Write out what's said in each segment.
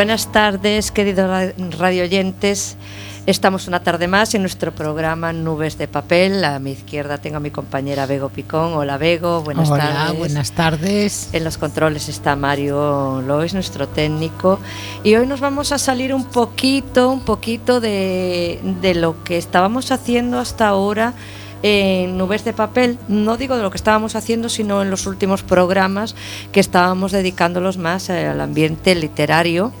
Buenas tardes, queridos radio oyentes. Estamos una tarde más en nuestro programa Nubes de Papel. A mi izquierda tengo a mi compañera Bego Picón. Hola Bego, buenas Hola, tardes. buenas tardes. En los controles está Mario Lois, nuestro técnico. Y hoy nos vamos a salir un poquito, un poquito de, de lo que estábamos haciendo hasta ahora en Nubes de Papel, no digo de lo que estábamos haciendo, sino en los últimos programas que estábamos dedicándolos más al ambiente literario.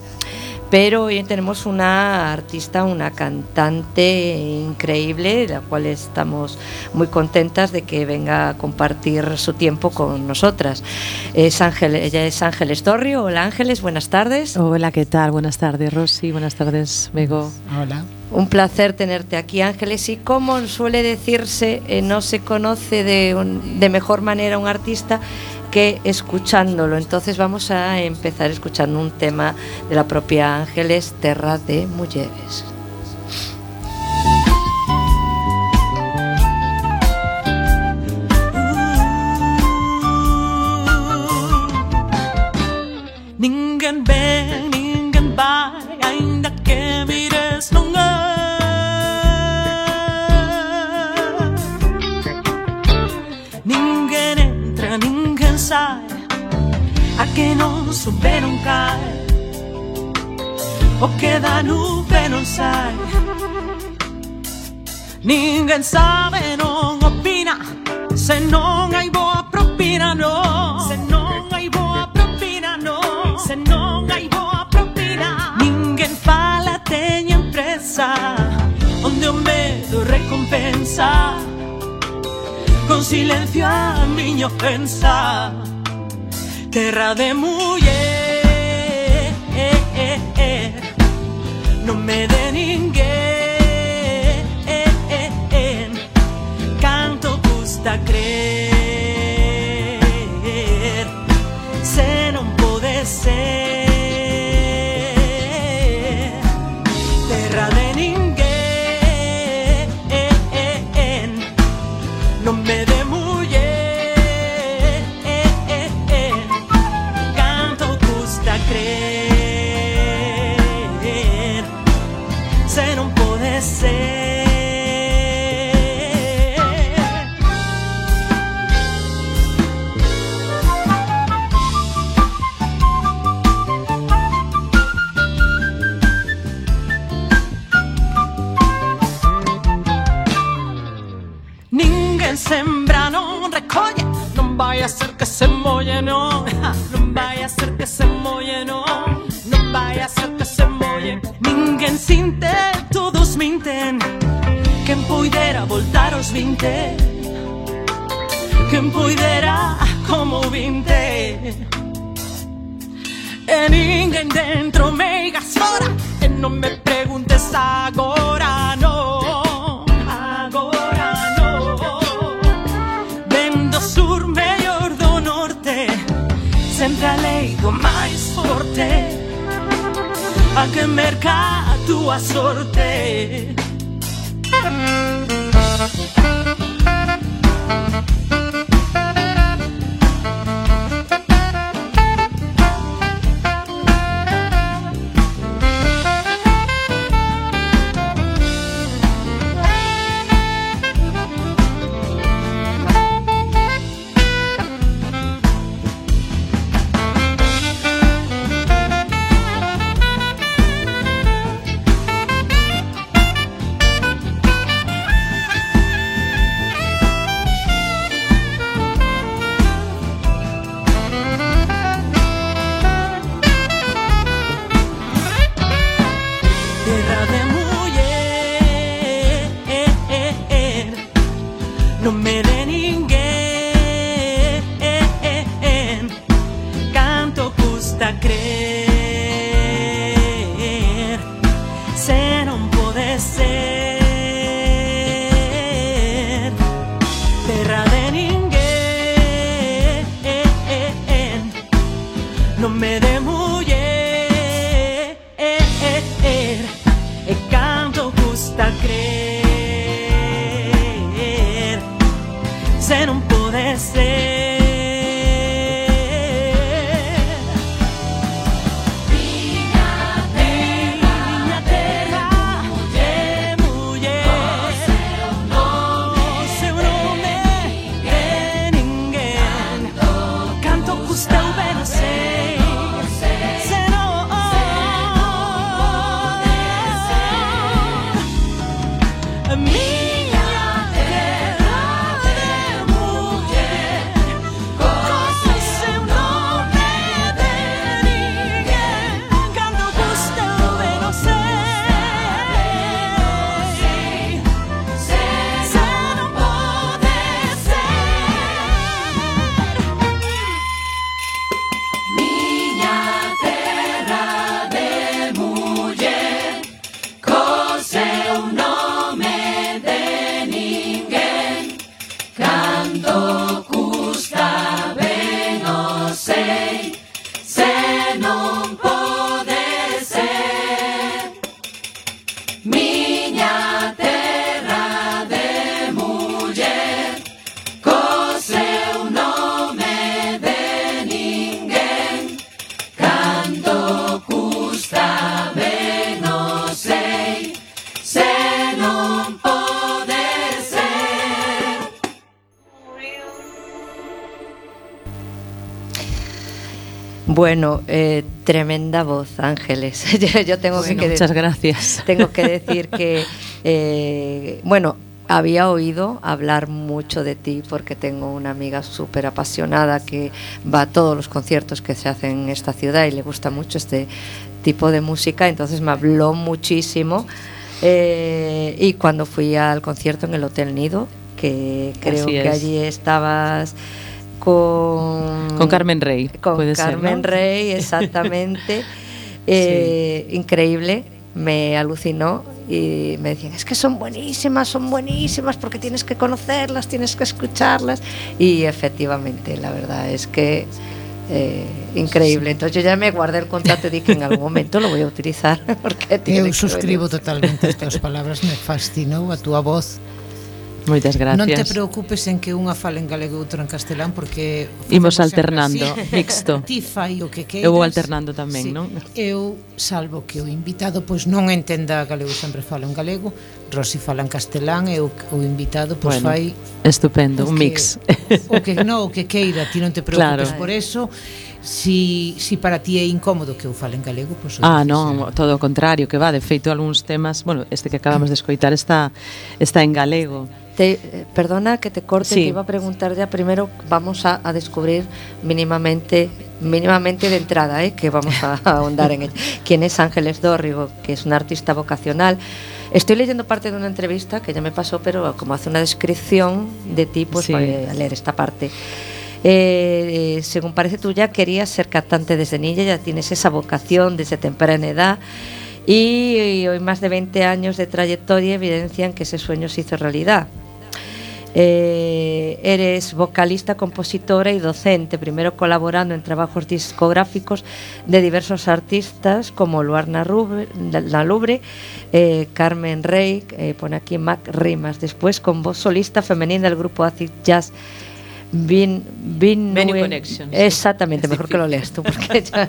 Pero hoy tenemos una artista, una cantante increíble, la cual estamos muy contentas de que venga a compartir su tiempo con nosotras. Es Ángel, ella es Ángeles Torrio. Hola Ángeles, buenas tardes. Hola, ¿qué tal? Buenas tardes, Rosy. Buenas tardes, Bego. Hola. Un placer tenerte aquí, Ángeles. Y como suele decirse, eh, no se conoce de, un, de mejor manera un artista que escuchándolo. Entonces vamos a empezar escuchando un tema de la propia Ángeles, Terra de Mujeres. sube non cae O che da nube non sai Ninguén sabe, non opina Se non hai boa propina, no. Se non hai boa propina, no. Se non hai boa propina. Ninguén fala, teña empresa Onde o medo recompensa. Con silencio a miña ofensa terra de muller, non me de ninguén, canto custa creer, Bueno, eh, tremenda voz, Ángeles. yo tengo bueno, que muchas gracias. Tengo que decir que, eh, bueno, había oído hablar mucho de ti porque tengo una amiga súper apasionada que va a todos los conciertos que se hacen en esta ciudad y le gusta mucho este tipo de música, entonces me habló muchísimo. Eh, y cuando fui al concierto en el Hotel Nido, que creo que allí estabas con, con Carmen Rey. Con puede Carmen ser, ¿no? Rey, exactamente. eh, sí. Increíble, me alucinó y me decían, es que son buenísimas, son buenísimas porque tienes que conocerlas, tienes que escucharlas. Y efectivamente, la verdad es que eh, increíble. Entonces yo ya me guardé el contrato y dije en algún momento lo voy a utilizar porque tiene Eu suscribo totalmente as túas palabras, me fascinou a túa voz Moitas gracias. Non te preocupes en que unha fale en galego e outra en castelán porque imos alternando, mixto. Ti fai o que queiras. Eu vou alternando tamén, sí. non? Eu salvo que o invitado pois non entenda galego, sempre falo en galego, Rosy fala en castelán e o, o invitado pois bueno, fai estupendo, un que, mix. O que non, o que queira, ti non te preocupes claro. por eso si, si para ti é incómodo que eu fale en galego, pois Ah, non, sea. todo o contrario, que va, de feito algúns temas, bueno, este que acabamos de escoitar está está en galego. Te, eh, perdona que te corte, Sí. te iba a preguntar ya primero, vamos a, a descubrir mínimamente, mínimamente de entrada, ¿eh? que vamos a, a ahondar en él. ¿Quién es Ángeles Dórrigo? Que es una artista vocacional. Estoy leyendo parte de una entrevista que ya me pasó, pero como hace una descripción de ti, pues Sí. voy a leer esta parte. Eh, según parece tú ya querías ser cantante desde niña, ya tienes esa vocación desde temprana edad y, hoy más de 20 años de trayectoria evidencian que ese sueño se hizo realidad. Eh, eres vocalista, compositora y docente, primero colaborando en trabajos discográficos de diversos artistas como Luarna Lubre, eh, Carmen Rey, eh, pone aquí Mac Rimas, después con voz solista femenina del grupo Acid Jazz. Bin, bin Venue sí. Exactamente, mejor que lo leas tú. Porque ya-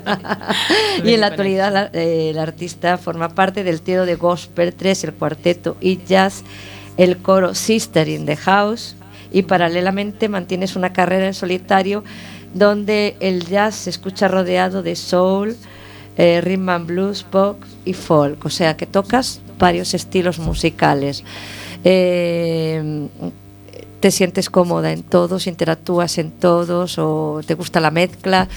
y en la actualidad la, eh, el artista forma parte del trío de Gospel 3, el cuarteto y jazz, el coro Sister in the House y paralelamente mantienes una carrera en solitario donde el jazz se escucha rodeado de soul, eh, rhythm and blues, pop y folk, o sea que tocas varios estilos musicales. Eh, ¿Te sientes cómoda en todos, interactúas en todos o te gusta la mezcla?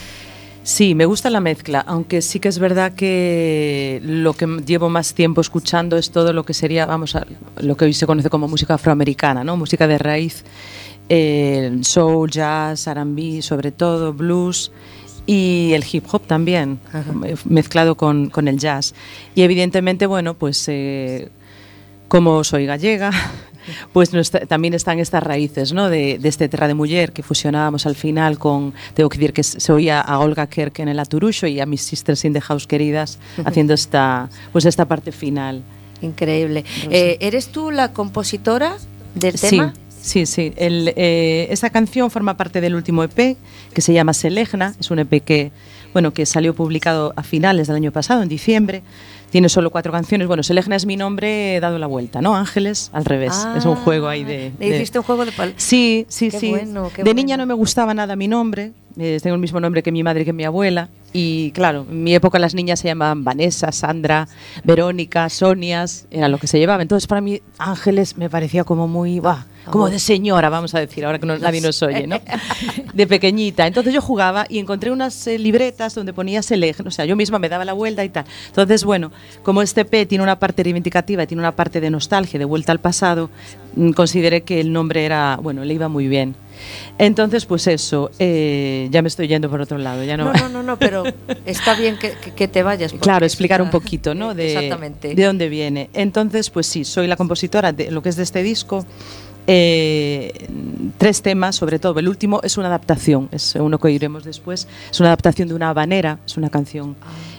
Sí, me gusta la mezcla, aunque sí que es verdad que lo que llevo más tiempo escuchando es todo lo que sería, vamos a lo que hoy se conoce como música afroamericana, ¿no? Música de raíz, eh, soul, jazz, R&B, sobre todo blues y el hip hop también, Ajá. mezclado con, con el jazz. Y evidentemente, bueno, pues eh, como soy gallega, pues no está- también están estas raíces ¿no? de, de este Terra de Muller que fusionábamos al final con, tengo que decir que se oía a Olga Kerk en el Aturucho y a mis sisters in the house queridas haciendo esta, pues esta parte final. Increíble. Eh, ¿Eres tú la compositora del Sí, tema? sí, sí. El, eh, esta canción forma parte del último EP que se llama Selegna. Es un EP que, bueno, que salió publicado a finales del año pasado, en diciembre. Tiene solo cuatro canciones. Bueno, Selegna es mi nombre dado la vuelta, ¿no? Ángeles, al revés. es un juego ahí de... ¿Le de- hiciste un juego de pal Sí, sí, Qué sí. bueno, de niña no me gustaba nada mi nombre. eh, tengo el mismo nombre que mi madre y que mi abuela. Y claro, en mi época las niñas se llamaban Vanessa, Sandra, Verónica, Sonias, era lo que se llevaba. Entonces para mí Ángeles me parecía como muy, bah, como de señora, vamos a decir, ahora que no- nadie nos oye, ¿no? De pequeñita. Entonces yo jugaba y encontré unas eh, libretas donde ponía Seleg, o sea, yo misma me daba la vuelta y tal. Entonces, bueno, como este P tiene una parte reivindicativa y tiene una parte de nostalgia, de vuelta al pasado, mm, consideré que el nombre era, bueno, le iba muy bien. Entonces, pues eso, eh, ya me estoy yendo por otro lado, ya no. No, no, no, no, pero está bien que, te vayas. Claro, explicar un poquito, ¿no? De, Exactamente. de dónde viene. Entonces, pues sí, soy la compositora de lo que es de este disco. Eh, tres temas, sobre todo. El último es una adaptación, es uno que oiremos después. Es una adaptación de una habanera, es una canción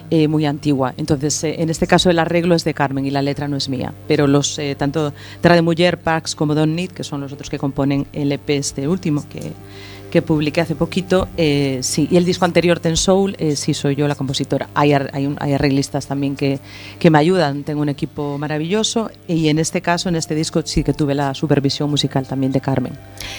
eh, muy antigua. Entonces, eh, en este caso, el arreglo es de Carmen y la letra no es mía. Pero los, eh, tanto Terra de Mujer, Parks como Don't Need, que son los otros que componen el EP este último, que, que publiqué hace poquito, eh, sí. Y el disco anterior, Ten Soul, eh, sí soy yo la compositora. Hay, ar- hay, un- hay arreglistas también que, que me ayudan, tengo un equipo maravilloso y en este caso, en este disco, sí que tuve la supervisión musical también de Carmen,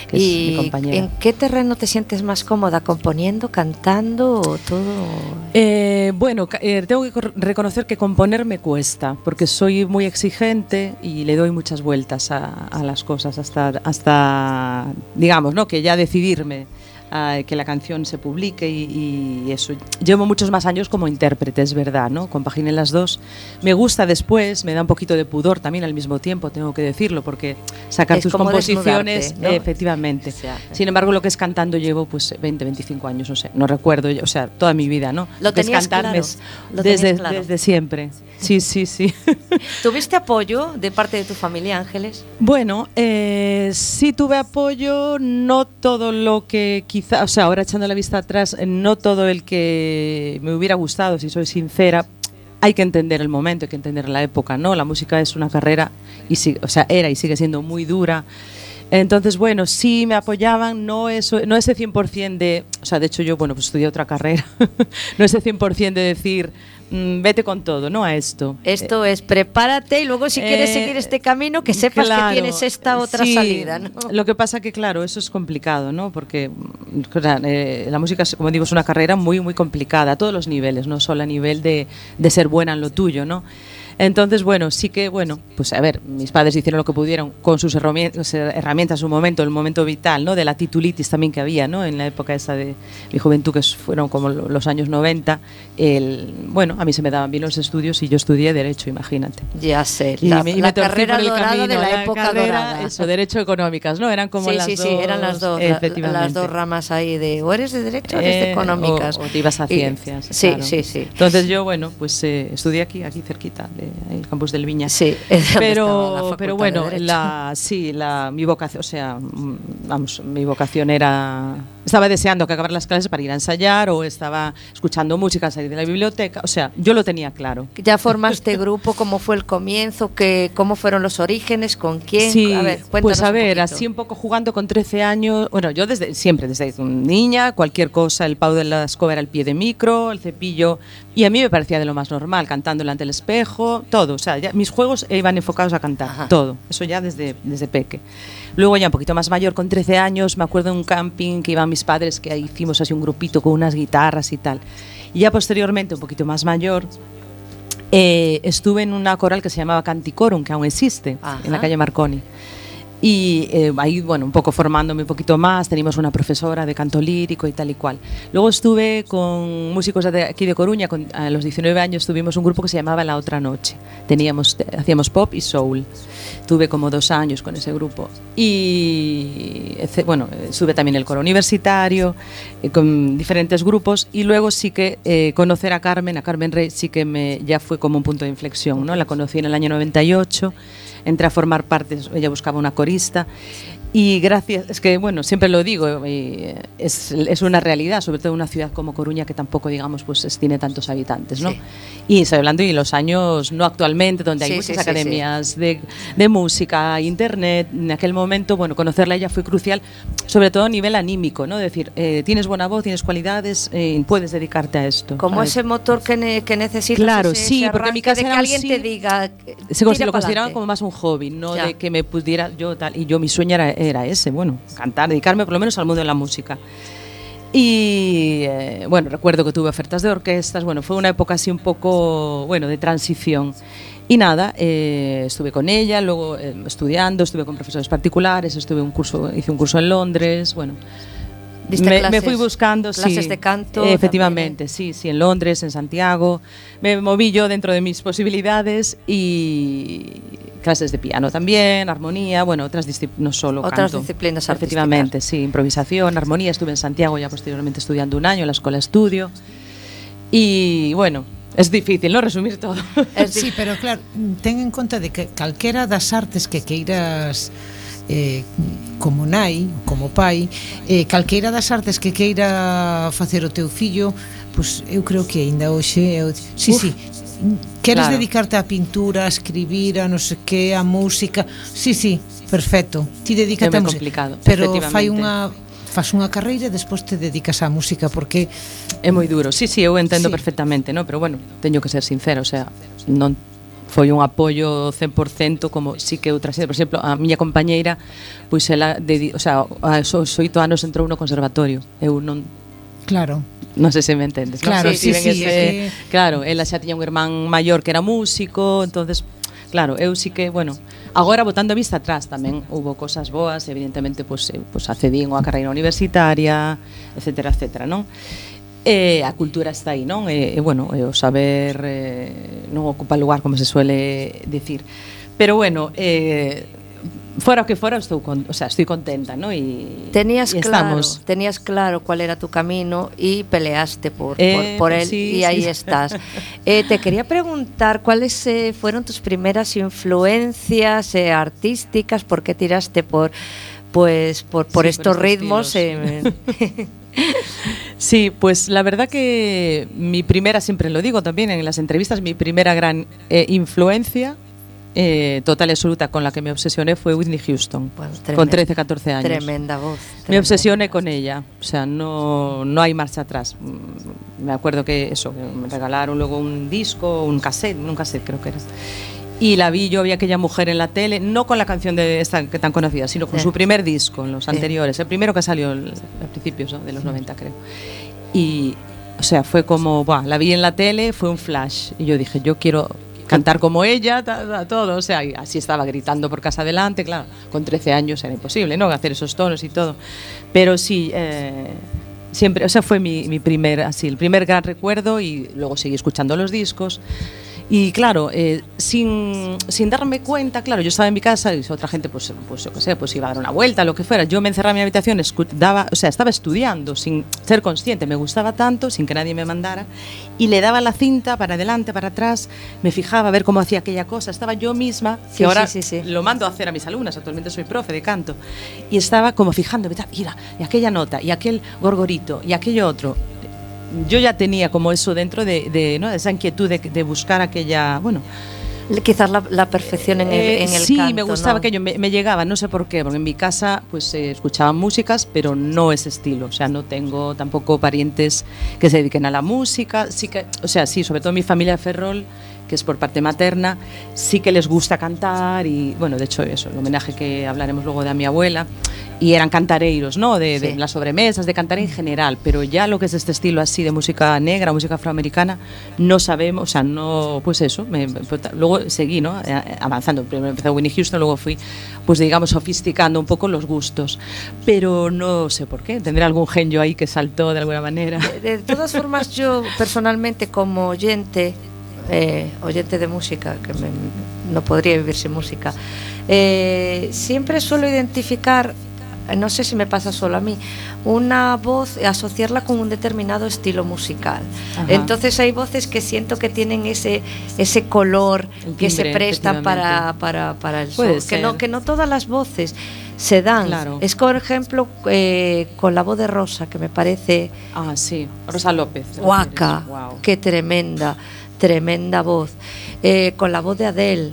que es mi ¿Y compañera. en qué terreno te sientes más cómoda? ¿Componiendo, cantando o todo? Eh, bueno, eh, tengo que reconocer que componer me cuesta, porque soy muy exigente y le doy muchas vueltas a, a las cosas hasta, hasta, digamos, ¿no? que ya decidirme a que la canción se publique y, y eso. Llevo muchos más años como intérprete, es verdad, ¿no? Compaginé las dos. Me gusta después, me da un poquito de pudor también al mismo tiempo, tengo que decirlo, porque sacar Es tus composiciones, ¿no? efectivamente. Sea, Sin embargo, lo que es cantando llevo pues 20, 25 años, no sé, no recuerdo, o sea, toda mi vida, ¿no? Lo que es cantar claro, es- lo desde, claro. desde siempre. Sí, sí, sí. ¿Tuviste apoyo de parte de tu familia, Ángeles? bueno, eh, sí tuve apoyo, no todo lo que quizá, o sea, ahora echando la vista atrás, eh, no todo el que me hubiera gustado, si soy sincera. Hay que entender el momento, hay que entender la época, ¿no? La música es una carrera y sí, o sea, era y sigue siendo muy dura. Entonces, bueno, sí me apoyaban, no, eso, no ese 100% de, o sea, de hecho yo, bueno, pues estudié otra carrera, no ese 100% de decir, mm, vete con todo, ¿no? A esto. Esto es prepárate y luego si quieres Eh, seguir este camino que sepas claro, que tienes esta otra sí, salida, ¿no? Lo que pasa que, claro, eso es complicado, ¿no? Porque eh, la música, como digo, es una carrera muy, muy complicada a todos los niveles, no solo a nivel de, de ser buena en lo tuyo, ¿no? Entonces, bueno, sí que, bueno, pues a ver, mis padres hicieron lo que pudieron con sus herramientas, herramientas en su momento, el momento vital, ¿no? De la titulitis también que había, ¿no? En la época esa de mi juventud, que fueron como lo- los años 90. El, bueno, a mí se me daban bien los estudios y yo estudié Derecho, imagínate. Ya sé, Y la, me- y la carrera dorada camino, de la, época carrera, dorada. Eso, derecho económicas, ¿no? Eran como sí, las sí, dos. sí, eran las dos, las dos ramas ahí de o eres de derecho o eres de Eh, económicas. O, o te ibas a Y- ciencias. sí, claro. sí, sí. Entonces yo, bueno, pues eh, estudié aquí, aquí cerquita, de, el campus del Viña. Sí, Pero, pero bueno, la, sí, la, mi vocación, o sea, mm, vamos, mi vocación era, estaba deseando que acabar las clases para ir a ensayar o estaba escuchando música, salir de la biblioteca, o sea, yo lo tenía claro. Ya formaste grupo, ¿cómo fue el comienzo? ¿Qué, ¿Cómo fueron los orígenes? ¿Con quién? Sí, a ver, pues a un ver, poquito. así un poco jugando con 13 años, bueno, yo desde siempre, desde niña, cualquier cosa, el pau de la escoba era el pie de micro, el cepillo, y a mí me parecía de lo más normal, cantando delante del espejo, todo, o sea, ya mis juegos iban enfocados a cantar, Ajá. todo, eso ya desde, desde peque. Luego ya un poquito más mayor, con 13 años, me acuerdo de un camping que iban mis padres, que hicimos así un grupito con unas guitarras y tal. Y ya posteriormente, un poquito más mayor, eh, estuve en una coral que se llamaba Canticorum, que aún existe, Ajá. en la calle Marconi. Y eh, ahí, bueno, un poco formándome un poquito más, teníamos una profesora de canto lírico y tal y cual. Luego estuve con músicos de aquí de Coruña, con- a los 19 años tuvimos un grupo que se llamaba La Otra Noche. Teníamos, te- hacíamos pop y soul. Tuve como dos años con ese grupo. Y, bueno, estuve también el coro universitario, eh, con diferentes grupos. Y luego sí que eh, conocer a Carmen, a Carmen Rey, sí que me, ya fue como un punto de inflexión, ¿no? La conocí en el año 98 entré a formar parte, ella buscaba una corista y gracias, es que bueno, siempre lo digo, y es, es una realidad, sobre todo en una ciudad como Coruña que tampoco, digamos, pues es- tiene tantos habitantes, ¿no? Sí. Y estoy hablando de los años, no actualmente, donde hay Sí, muchas sí, academias De, de música, internet, en aquel momento, bueno, conocerla ella fue crucial, sobre todo a nivel anímico, ¿no? Decir, eh, tienes buena voz, tienes cualidades, eh, puedes dedicarte a esto. Como ese motor que, ne- que necesitas. Claro, ese- sí, ese porque en mi casa de que era alguien así. te diga. se cons- "Tira lo pa'lante". consideraban como más un hobby, no Ya. de que me pudiera yo tal. Y yo mi sueño era, era ese, bueno, cantar, dedicarme por lo menos al mundo de la música. Y eh, bueno, recuerdo que tuve ofertas de orquestas, bueno, fue una época así un poco, bueno, de transición. Y nada, eh, estuve con ella, luego eh, estudiando, estuve con profesores particulares, estuve un curso, hice un curso en Londres, bueno. ¿Diste Me, me clases- fui buscando, clases sí. de canto Eh, también, efectivamente, sí, sí, en Londres, en Santiago. Me moví yo dentro de mis posibilidades y clases de piano también, armonía, bueno, otras disciplinas, no solo Otras canto. disciplinas Efectivamente, sí, improvisación, armonía. Estuve en Santiago ya posteriormente estudiando un año en la escuela estudio. Y bueno, es difícil, ¿no? Resumir todo. Sí, pero claro, ten en conta de que calquera das artes que queiras eh, como nai, como pai, eh, calqueira das artes que queira facer o teu fillo, pois eu creo que aínda hoxe eu, sí, Uf. sí, queres claro. dedicarte á pintura, a escribir, a non sei que, a música. Sí, sí, perfecto. Ti dedícate a música. complicado, pero fai unha fas unha carreira e despois te dedicas á música porque é moi duro. Sí, sí, eu entendo sí. perfectamente, no, pero bueno, teño que ser sincero, o sea, non foi un apoio 100% como sí que outras, por exemplo, a miña compañeira, pois ela de, o sea, aos oito anos entrou no conservatorio. Eu non Claro. Non sei se me entendes. Claro, non? sí, sí, sí, ese, sí. claro, ela xa tiña un irmán maior que era músico, entonces claro, eu sí que, bueno, agora botando a vista atrás tamén houve cosas boas, evidentemente pois pues, eh, pois pues, accedín a carreira universitaria, etcétera, etcétera, non? E a cultura está aí, non? E, e bueno, e o saber eh, non ocupa lugar, como se suele dicir. Pero bueno, eh, fora o que fora estou con, o sea, estoy contenta, ¿no? Y Tenías y claro, estamos. tenías claro cuál era tu camino y peleaste por, Eh, por, por él sí, y ahí sí. estás. Eh, te quería preguntar cuáles eh, fueron tus primeras influencias artísticas, por qué tiraste por pues por, por Sí, por estos estos ritmos. Sí, pues la verdad que mi primera, siempre lo digo también en las entrevistas, mi primera gran eh, influencia eh, total y absoluta con la que me obsesioné fue Whitney Houston, Bueno, con tremenda- 13, 14 años. Tremenda voz. Me tremenda obsesioné voz. con ella, o sea, no, no hay marcha atrás. Me acuerdo que eso, que me regalaron luego un disco, un cassette, un cassette creo que era. Y la vi, yo vi a aquella mujer en la tele, no con la canción de esta que tan conocida, sino con Sí. su primer disco, en los Sí. anteriores, el primero que salió a principios ¿no? de los 90 creo. Y, o sea, fue como, la vi en la tele, fue un flash. Y yo dije, yo quiero cantar como ella, ta- ta- todo. O sea, así estaba gritando por casa adelante, claro. Con 13 años era imposible, ¿no? Hacer esos tonos y todo. Pero sí, eh, siempre, o sea, fue mi, mi primer, así, el primer gran recuerdo y luego seguí escuchando los discos. Y claro, eh, sin, sin darme cuenta, claro, yo estaba en mi casa y otra gente, pues, pues yo qué sé, pues iba a dar una vuelta, lo que fuera. Yo me encerraba en mi habitación, daba, o sea, estaba estudiando sin ser consciente, me gustaba tanto, sin que nadie me mandara, y le daba la cinta para adelante, para atrás, me fijaba a ver cómo hacía aquella cosa. Estaba yo misma, que Sí, ahora sí, sí, sí. lo mando a hacer a mis alumnas, actualmente soy profe de canto, y estaba como fijándome, mira, y aquella nota, y aquel gorgorito, y aquello otro. Yo ya tenía como eso dentro de, de, ¿no? de esa inquietud de, de buscar aquella, bueno, Quizás la, la perfección en el, eh, en el sí, canto, me gustaba ¿no? aquello, me, me llegaba, no sé por qué, porque en mi casa pues se escuchaban músicas, pero no ese estilo, o sea, no tengo tampoco parientes que se dediquen a la música, sí que, o sea, sí, sobre todo mi familia Ferrol, que es por parte materna, sí que les gusta cantar y, bueno, de hecho eso, el homenaje que hablaremos luego de a mi abuela, y eran cantareiros, ¿no? De, de Sí. las sobremesas, de cantar en general, pero ya lo que es este estilo así de música negra, música afroamericana, no sabemos, o sea, no, pues eso, me- pues, luego seguí, ¿no? Eh, Avanzando, primero empecé Winnie Houston, luego fui, pues digamos, sofisticando un poco los gustos, pero no sé por qué, tendré algún genio ahí que saltó de alguna manera. De todas formas, yo personalmente como oyente, eh, oyente de música, que me- no podría vivir sin música, eh, siempre suelo identificar, no sé si me pasa solo a mí, una voz, asociarla con un determinado estilo musical. Ajá. Entonces hay voces que siento que tienen ese, ese color, que se prestan para, para, para el Puede. Que no, que no todas las voces se dan. Claro. Es por ejemplo eh, con la voz de Rosa, que me parece Ah, sí, Rosa López. ¿te Guaca? Guau. qué tremenda, tremenda voz. Eh, con la voz de Adele,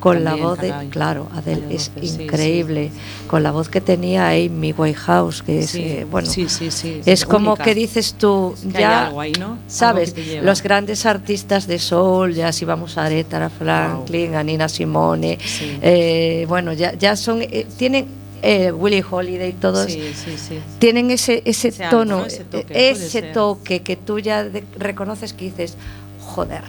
con la voz de, caray. claro, Adele es voces, sí, increíble, con la voz que tenía Amy Whitehouse, que es, Sí, eh, bueno, sí, sí, sí, es como única. que dices tú, Que ya, sabes, los grandes artistas de soul, ya si vamos a Aretha Franklin, a Nina Simone, eh, bueno, ya, ya son, eh, tienen eh, Willie Holiday, todos, Sí, sí, sí. tienen ese, ese, tono, ¿no? Ese toque, eh, ese toque que tú ya de- reconoces que dices, joder,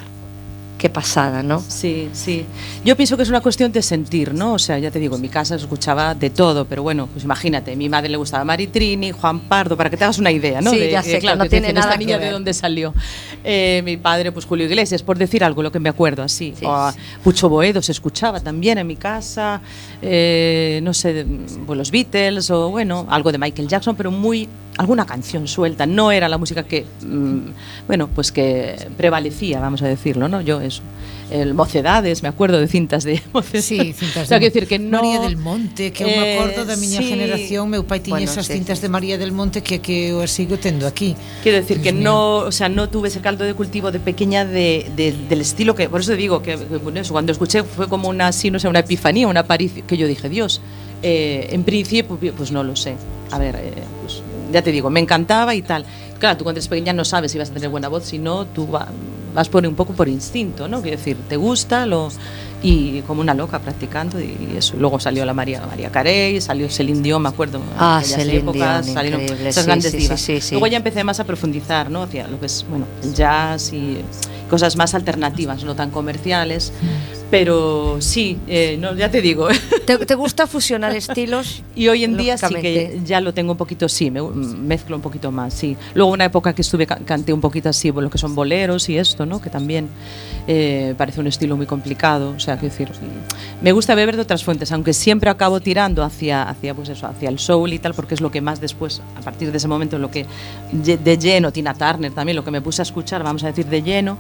qué pasada, ¿no? Sí, sí. Yo pienso que es una cuestión de sentir, ¿no? O sea, ya te digo, en mi casa se escuchaba de todo, pero bueno, pues imagínate, a mi madre le gustaba Maritrini, Juan Pardo, para que te hagas una idea, ¿no? Sí, De- ya sé, que no tiene nada esta que niña ver. de dónde salió. Eh, mi padre, pues Julio Iglesias, por decir algo, lo que me acuerdo, así. Sí. O a Pucho Boedo se escuchaba también en mi casa, eh, no sé, pues los Beatles, o bueno, algo de Michael Jackson, pero muy alguna canción suelta, no era la música que, mm, bueno, pues que prevalecía, vamos a decirlo, ¿no? Yo eso. El Mocedades, me acuerdo de cintas de Mocedades. Sí, cintas o sea, de decir que no María del Monte, que eu me Eh, acordo da miña sí. generación, meu pai tiña Bueno, esas sí, cintas sí, de María del Monte que que eu sigo tendo aquí. Quiero decir que no, o sea, no tuve ese caldo de cultivo de pequeña de, de- del estilo que, por eso digo que, que, bueno, eso, cuando escuché fue como una, así, no sé, una epifanía, una aparición, que yo dije, Dios, Eh, en principio, pues, pues no lo sé. A ver, eh, pues, ya te digo, me encantaba y tal. Claro, tú cuando eres pequeña no sabes si vas a tener buena voz, si no, tú va- vas por un poco por instinto, ¿no? Quiero decir, te gusta lo, y como una loca practicando y eso. Luego salió la María, María Carey, salió Celine Dion, me acuerdo. Ah, Celine épocas, Dion, salieron esas sí, grandes sí, divas. sí. Luego ya empecé más a profundizar, ¿no? Hacia lo que es, bueno, el jazz y cosas más alternativas, no tan comerciales. Pero sí, eh, no, ya te digo. ¿Te, te gusta fusionar estilos? Y hoy en día sí que ya lo tengo un poquito, sí, me mezclo un poquito más, sí. Luego una época que estuve, ca- canté un poquito así, lo que son boleros y esto, ¿no? Que también eh, parece un estilo muy complicado, o sea, quiero decir, me gusta beber de otras fuentes, aunque siempre acabo tirando hacia, hacia, pues eso, hacia el soul y tal, porque es lo que más después, a partir de ese momento, lo que de lleno, Tina Turner también, lo que me puse a escuchar, vamos a decir, de lleno,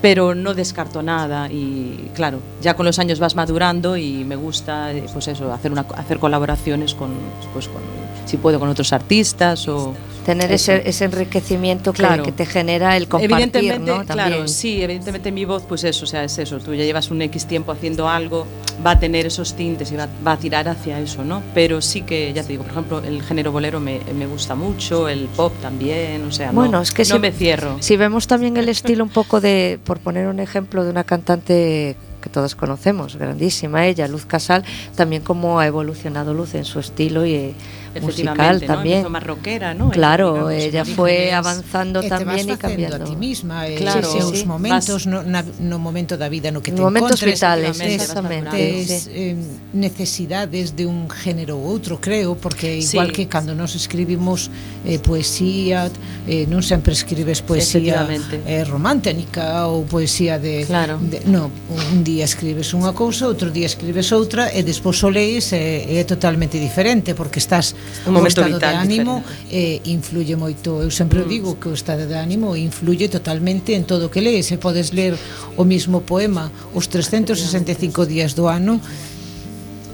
pero no descarto nada y claro, ya con los años vas madurando y me gusta eh, pues eso, hacer una hacer colaboraciones con pues con si puedo con otros artistas o Tener ese, ese enriquecimiento que, Claro. que te genera el compartir, evidentemente, ¿no? claro, sí, evidentemente mi voz pues eso, o sea, es eso, tú ya llevas un X tiempo haciendo algo, va a tener esos tintes y va, va a tirar hacia eso, ¿no? Pero sí que, ya te digo, por ejemplo, el género bolero me, me gusta mucho, el pop también, o sea, no- Bueno, es que no si, me cierro. si vemos también el estilo un poco de, por poner un ejemplo de una cantante que todos conocemos, grandísima ella, Luz Casal, también cómo ha evolucionado Luz en su estilo y eh, musical ¿no? también. Más rockera, ¿no? Claro, Digamos, ella fue avanzando E te también vas y cambiando. a ti misma e Claro. Sí, sí. momentos Vas- no, na, no momento da vida no que te Momentos vitales, exactamente. eh, necesidades de un género ou outro, creo, porque igual Sí. que cando nos escribimos eh, poesía, eh, non sempre escribes poesía eh, romántica ou poesía de, Claro. de no, un día escribes unha cousa, outro día escribes outra e despois o leis e, e é totalmente diferente porque estás un momento estado vital de ánimo diferente. e influye moito. Eu sempre mm. digo que o estado de ánimo influye totalmente en todo o que lees. E podes ler o mismo poema os 365 días do ano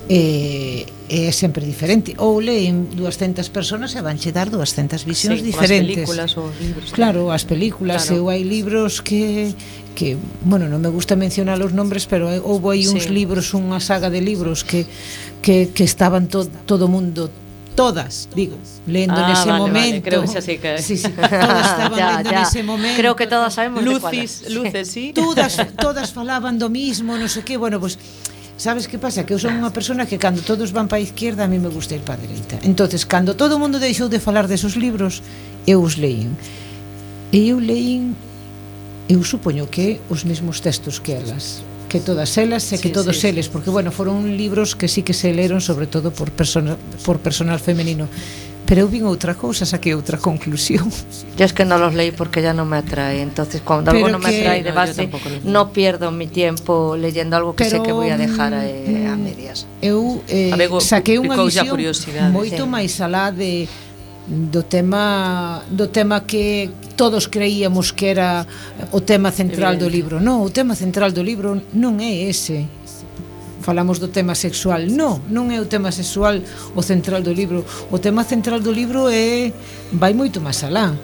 e é sempre diferente ou leen 200 persoas e vanche dar 200 visións sí, diferentes as películas ou libros claro, as películas claro. eu hai libros que que, bueno, non me gusta mencionar os nombres, pero houve aí uns sí. libros, unha saga de libros que que, que estaban to, todo mundo todas, digo, lendo ah, nese vale, momento. Vale, creo que xa sí que sí, sí, todas estaban ya, lendo ya. nese momento. Creo que todas sabemos Lucis, de luces, sí. Todas todas falaban do mismo, non sei sé que, bueno, pois pues, Sabes que pasa? Que eu son unha persona que cando todos van para a izquierda a mí me gusta ir para a dereita. Entonces, cando todo o mundo deixou de falar desos libros, eu os leín. E eu leín eu supoño que os mesmos textos que elas que todas elas e sí, que todos sí, eles porque bueno, foron libros que sí que se leron sobre todo por persona, por personal femenino pero eu vin outra cousa, saquei outra conclusión. Yo es que non los leí porque ya non me atrae, entonces cuando pero algo non me atrae de base, no, no pierdo mi tiempo leyendo algo que pero, sé que voy a dejar a, mm, eh, a medias. Eu eh, a ver, saquei unha visión moito sí. máis alá de do tema do tema que todos creíamos que era o tema central do libro. Non, o tema central do libro non é ese. Falamos do tema sexual. Non, non é o tema sexual o central do libro. O tema central do libro é vai moito máis alá.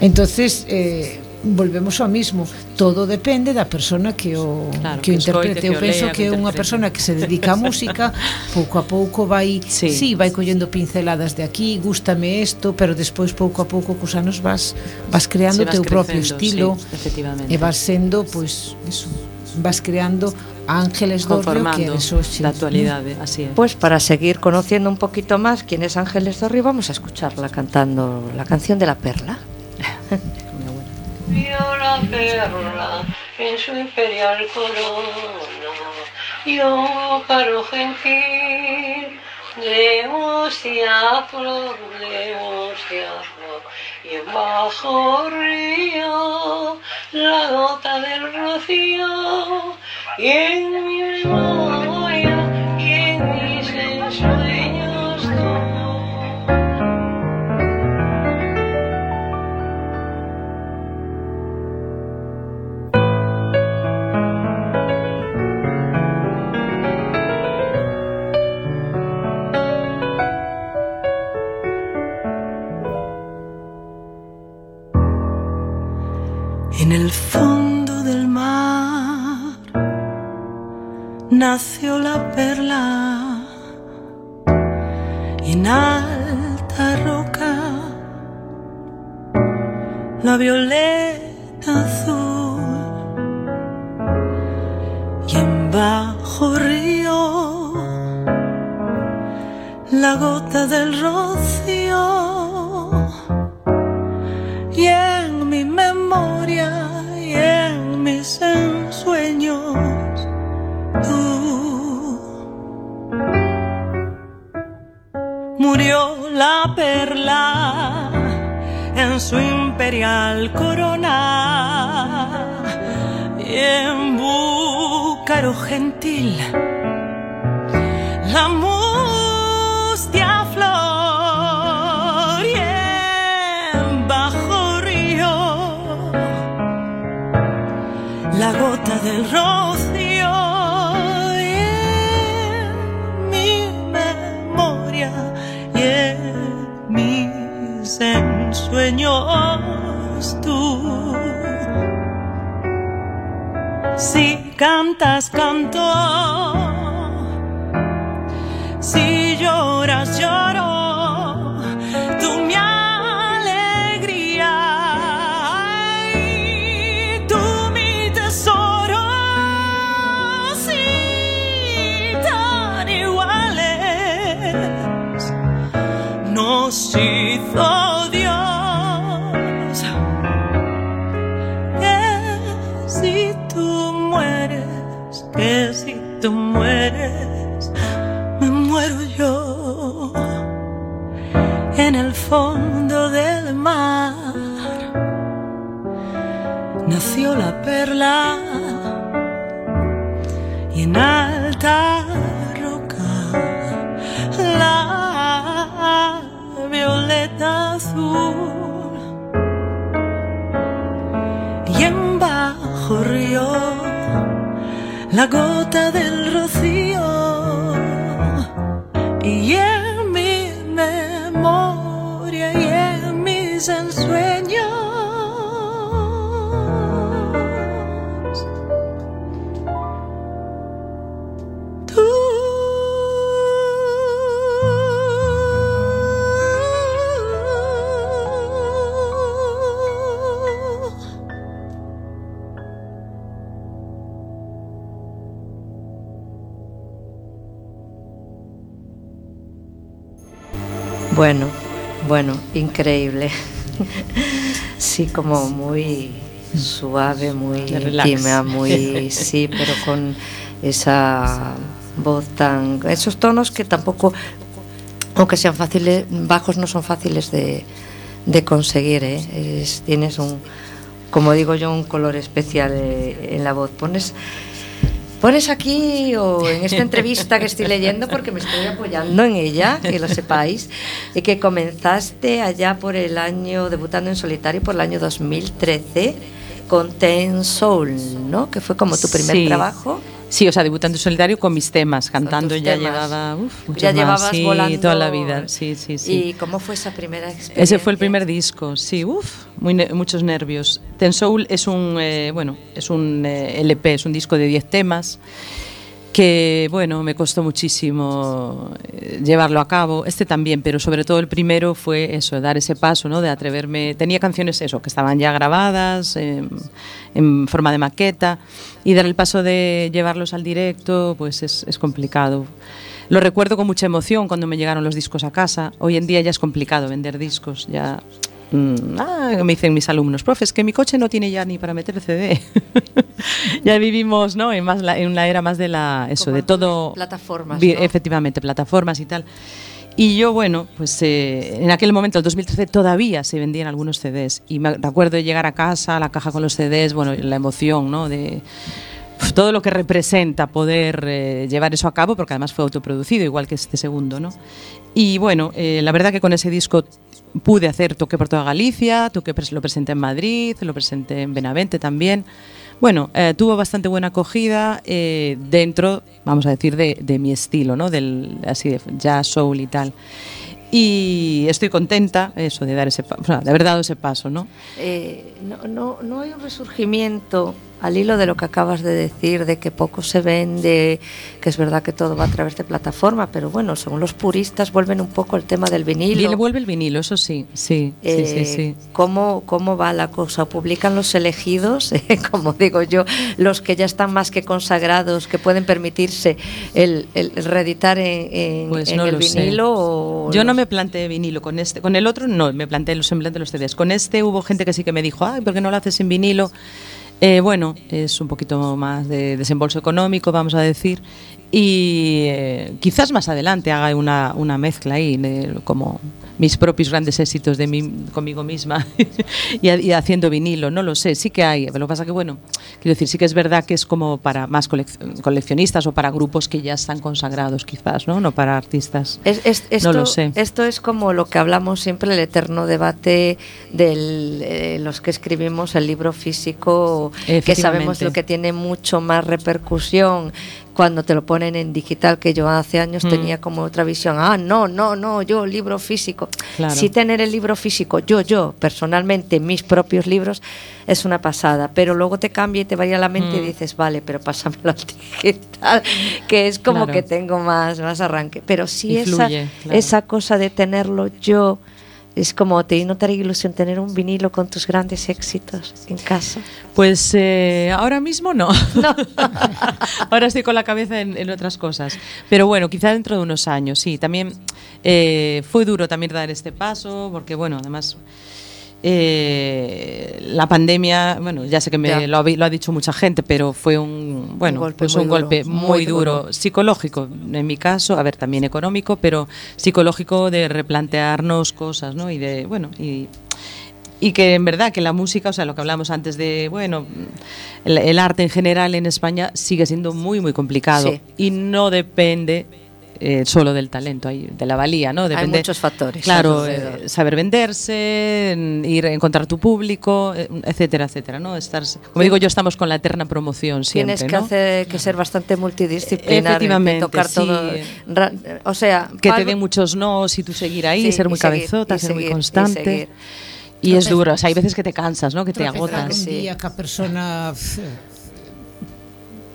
Entonces, eh, volvemos ao mismo. Todo depende da persona que o Claro, que que escoite, interprete. que Eu penso que que unha persona que se dedica á música, pouco a pouco vai, Sí. sí, vai collendo pinceladas de aquí, gústame isto, pero despois pouco a pouco cos anos vas vas creando o teu propio estilo sí, e vas sendo, pois, eso, vas creando Ángeles do Río que eres hoxe. la actualidade, así é. Pues para seguir conociendo un poquito más quién es Ángeles Dorri, vamos a escucharla cantando la canción de la perla. Vio la perla en su imperial corona y un caro gentil de hostia flor, de hostia flor y en bajo río la gota del rocío y en mi memoria nos hizo Dios. Que si tú mueres, que si tú mueres, me muero yo en el fondo del mar. Nació la perla la gota del Bueno, bueno, increíble. Sí, como muy suave, muy íntima, muy sí, pero con esa voz tan, esos tonos que tampoco, aunque sean fáciles, bajos no son fáciles de, de conseguir. ¿eh? Es- tienes un, como digo yo, un color especial eh, en la voz. Pones Pones aquí o en esta entrevista que estoy leyendo, porque me estoy apoyando en ella, que lo sepáis, y que comenzaste allá por el año, debutando en solitario por el año 2013 con Ten Soul, ¿no? Que fue como tu primer Sí. trabajo. Sí, o sea, debutando en solitario con mis temas, cantando ya temas. llevaba uf, ya llevabas sí, volando. toda la vida, sí, sí, sí. ¿Y cómo fue esa primera experiencia? Ese fue el primer disco, sí, uff, muy ne- muchos nervios. Ten Soul es un, eh, bueno, es un eh, LP, es un disco de 10 temas que, bueno, me costó muchísimo eh, llevarlo a cabo. Este también, pero sobre todo el primero fue eso, dar ese paso, ¿no? De atreverme. Tenía canciones, eso, que estaban ya grabadas em, en forma de maqueta y dar el paso de llevarlos al directo, pues es, es complicado. Lo recuerdo con mucha emoción cuando me llegaron los discos a casa. Hoy en día ya es complicado vender discos, ya ah, me dicen mis alumnos, profe, es que mi coche no tiene ya ni para meter CD. ya vivimos, ¿no? En más la, en la era más de la eso, Como de todo plataformas, vi- ¿no? efectivamente, plataformas y tal. Y yo, bueno, pues eh, en aquel momento, el 2013, todavía se vendían algunos CDs. Y me recuerdo de llegar a casa, la caja con los CDs, bueno, la emoción, ¿no? De todo lo que representa poder eh, llevar eso a cabo, porque además fue autoproducido, igual que este segundo, ¿no? Y bueno, eh, la verdad que con ese disco pude hacer, toqué por toda Galicia, toqué, pres- lo presenté en Madrid, lo presenté en Benavente también. Bueno, eh, tuvo bastante buena acogida dentro, vamos a decir, de, mi estilo, ¿no? Del así de jazz, soul y tal. Y estoy contenta, eso, de dar ese, de haber dado ese paso, ¿no? No, no, no hay un resurgimiento al hilo de lo que acabas de decir, de que poco se vende, que es verdad que todo va a través de plataforma, pero bueno, según los puristas vuelven un poco el tema del vinilo. Y le vuelve el vinilo, eso sí, sí, sí, sí, Eh, sí. ¿cómo, ¿Cómo va la cosa? ¿Publican los elegidos, eh, como digo yo, los que ya están más que consagrados, que pueden permitirse el, el reeditar en, en- Pues en no el vinilo? o Yo no me planteé vinilo con este, con el otro no, me planteé los simplemente los CDs. Con este hubo gente que sí que me dijo, ay, ¿por qué no lo haces en vinilo? Eh, bueno, es un poquito más de desembolso económico, vamos a decir, y eh, quizás más adelante haga una, una mezcla ahí, de, como mis propios grandes éxitos de mí, conmigo misma y, y haciendo vinilo, no lo sé, sí que hay, pero lo que pasa que, bueno, quiero decir, sí que es verdad que es como para más colec- coleccionistas o para grupos que ya están consagrados, quizás, ¿no? No para artistas. Es- es- esto, no lo sé. Esto es como lo que hablamos siempre, el eterno debate de los que escribimos el libro físico, que sabemos lo que tiene mucho más repercusión cuando te lo ponen en digital, que yo hace años Mm. tenía como otra visión, ah, no, no, no, yo libro físico. Claro. Sí tener el libro físico, yo, yo, personalmente, mis propios libros, es una pasada, pero luego te cambia y te vaya la mente y Mm. dices, vale, pero pásamelo al digital, que es como Claro. que tengo más, más arranque. Pero sí Y esa, fluye, claro. esa cosa de tenerlo yo, es como te no te haría ilusión tener un vinilo con tus grandes éxitos en casa. Pues eh, ahora mismo no. ahora estoy con la cabeza en, en otras cosas. Pero bueno, quizá dentro de unos años, sí. También eh, fue duro también dar este paso, porque bueno, además eh, la pandemia, bueno, ya sé que me lo, ha, lo ha dicho mucha gente, pero fue un bueno, golpe pues muy un duro, golpe muy muy duro. duro, psicológico, en mi caso, a ver, también económico, pero psicológico de replantearnos cosas, ¿no? Y de, bueno, y y que en verdad que la música, o sea, lo que hablamos antes de, bueno, el, el arte en general en España sigue siendo muy, muy complicado Sí. y no depende eh, solo del talento, hay- de la valía, ¿no? Depende, muchos factores Claro, eh, saber venderse, en- ir a encontrar tu público, eh, etcétera, etcétera, ¿no? Estar, como digo yo, estamos con la eterna promoción siempre, Tienes que ¿no? hacer que ser bastante multidisciplinar, Efectivamente, tocar sí. todo, ra- o sea, que te den muchos nos y tú seguir ahí, Sí, ser muy seguir, cabezota, ser muy seguir, constante. Y es duro, o sea, hay veces que te cansas, ¿no? Que te agotas. un sí. día que a persona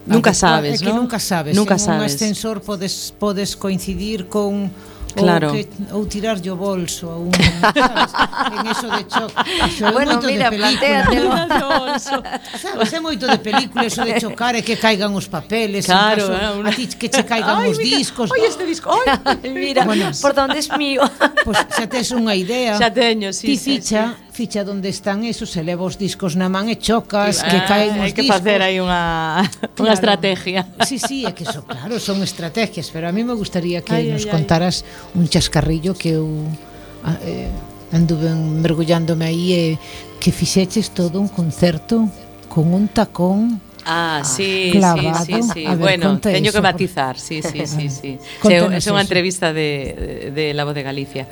Nunca sabes, é que ¿no? nunca sabes. Nunca en sabes. un ascensor podes podes coincidir con claro. ou, que, ou tirar o bolso a un, sabes? en eso de choque. Eso ah, bueno, moito mira, de película. sabes, é moito de película eso de chocar e que caigan os papeles, claro, caso, eh, una... a ti que che caigan ay, os mira, discos. Oi, este disco, oi, mira, bueno, por donde es mío. Pois pues, xa tes unha idea. Xa teño, sí. Ti ficha, sí, ficha onde están esos, se leva os discos na man e chocas, claro, que caen eh, os discos. Hai que facer aí unha, claro. unha estrategia. Sí, sí, é que eso, claro, son estrategias, pero a mí me gustaría que ai, nos ai, contaras un chascarrillo que eu... Eh, anduve mergullándome aí e que fixeches todo un concerto con un tacón Ah, sí, clavado. sí, sí, sí. Ver, bueno, teño eso, que matizar, sí, sí, sí, sí. é unha entrevista de, de, de La Voz de Galicia.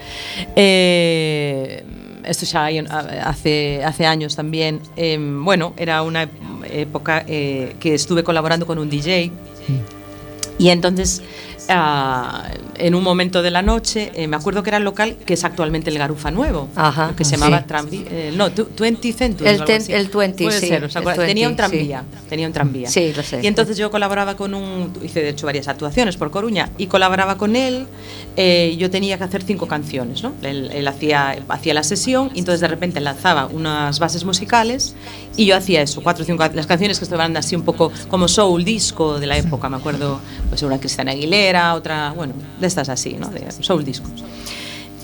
Eh, esto hai un- hace, hace años también. Eh, bueno, era una época eh, que estuve colaborando con un DJ y entonces ah, en un momento de la noche, eh, me acuerdo que era el local que es actualmente el Garufa Nuevo, Ajá, que se sí. llamaba Tranvía, eh, no, tu- 20 Centuries. El ten- el 20, Puede sí, ser, ¿os el acuerdas? tenía un 20, sí. tranvía, tenía un tranvía. Sí, lo sé. Y entonces yo colaboraba con un, hice de hecho varias actuaciones por Coruña y colaboraba con él. eh, yo tenía que hacer cinco canciones, ¿no? Él, él hacía, hacía la sesión y entonces de repente lanzaba unas bases musicales y yo hacía eso, cuatro o cinco, las canciones que estaban así un poco como soul disco de la época, me acuerdo, pues una Cristiana Aguilera, otra, bueno, de estas así, ¿no? De soul disco.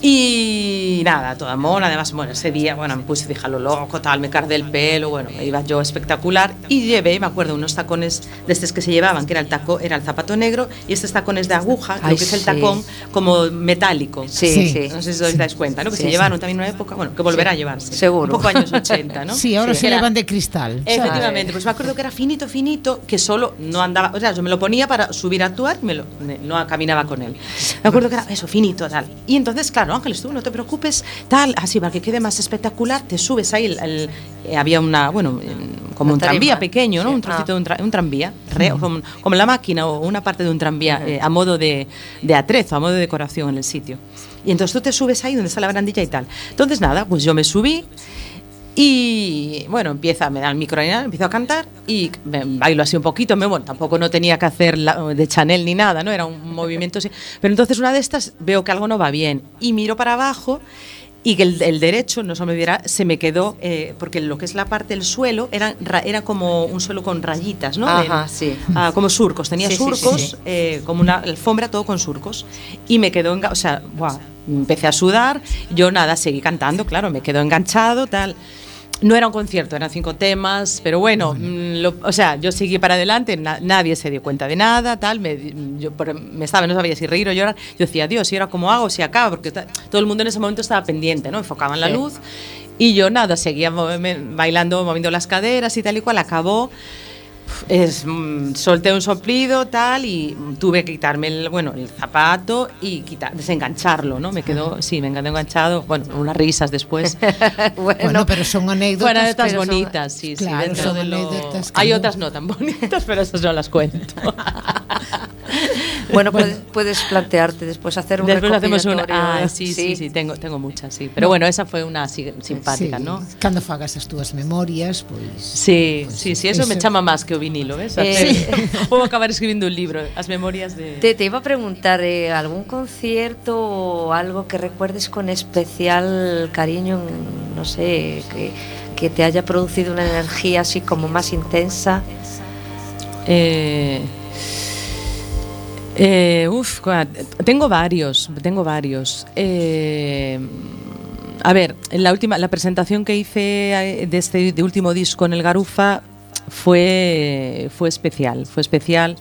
Y nada, toda mona, además, bueno, ese día, bueno, me puse dije lo loco, tal, me cardé el pelo, bueno, iba yo espectacular y llevé, me acuerdo, unos tacones de estos que se llevaban, que era el taco, era el zapato negro y estos tacones de aguja, creo Ay, que es el sí. tacón como metálico. Sí, Sí. No sé si os dais cuenta, ¿no? Que Sí, se llevaron también en una época, bueno, que volverá a llevarse. Seguro. Un poco años 80, ¿no? Sí, ahora se Era- levan de cristal. Efectivamente, pues me acuerdo que era finito, finito, que solo no andaba, o sea, yo me lo ponía para subir a actuar, me lo, me- no caminaba con él. Me acuerdo que era eso, finito, tal. Y entonces, claro, Ángeles, tú no te preocupes, tal, así, para que quede más espectacular, te subes ahí, el, el- eh, había una, bueno, en- como un tranvía pequeño, ¿no? Sí. Un trocito Ah. de un, tra- un tranvía, re- como, como la máquina o una parte de un tranvía eh, a modo de, de atrezo, a modo de decoración en el sitio. Y entonces tú te subes ahí donde está la barandilla y tal. Entonces, nada, pues yo me subí Y bueno, empieza, me da el micro, empiezo a cantar y me- bailo así un poquito. Me, bueno, tampoco no tenía que hacer la- de Chanel ni nada, ¿no? Era un movimiento así. Pero entonces una de estas veo que algo no va bien y miro para abajo y que el, el derecho, no se me olvidará, se me quedó, eh, porque lo que es la parte del suelo era, ra- era como un suelo con rayitas, ¿no? Ajá, En- sí. ah, como surcos, tenía Sí, sí, sí, surcos, sí. eh, como una alfombra todo con surcos. Y me quedó, o sea, buah, empecé a sudar, yo nada, seguí cantando, claro, me quedó enganchado, tal. No era un concierto, eran cinco temas, pero bueno, mm, lo- o sea, yo seguí para adelante, na- nadie se dio cuenta de nada, tal, me, yo por- me estaba, no sabía si reír o llorar, yo decía, Dios, ¿y ahora cómo hago? Si acaba, porque todo el mundo en ese momento estaba pendiente, ¿no? Enfocaban la Sí. luz y yo nada, seguía bailando, moviendo las caderas y tal y cual, acabó, es, mm, solté un soplido tal y tuve que quitarme el, bueno, el zapato y quitar, desengancharlo, ¿no? Me quedó, sí, me quedó enganchado, bueno, unas risas después. bueno, Bueno, pero son anécdotas. Pero son- bonitas, sí, sí. Claro, dentro son de lo- anécdotas que Hay otras no tan bonitas, pero esas no las cuento. bueno puedes, puedes plantearte después hacer un Después hacemos una. Ah, sí, sí, sí, tengo, tengo muchas, sí. Pero bueno, esa fue una así simpática, sí, ¿no? Cando fagas as túas memorias, pois... Sí, sí, sí, eso, me chama más que o vinilo, ¿ves? Eh, Puedo acabar escribiendo un libro, las memorias de... Te, te iba a preguntar, eh, ¿algún concierto o algo que recuerdes con especial cariño, en- no sé, que, que te haya producido una energía así como más intensa? Eh, eh, uf, tengo varios, tengo varios. Eh, a ver, la última, la presentación que hice eh, de este último disco en el Garufa fue, fue especial, fue especial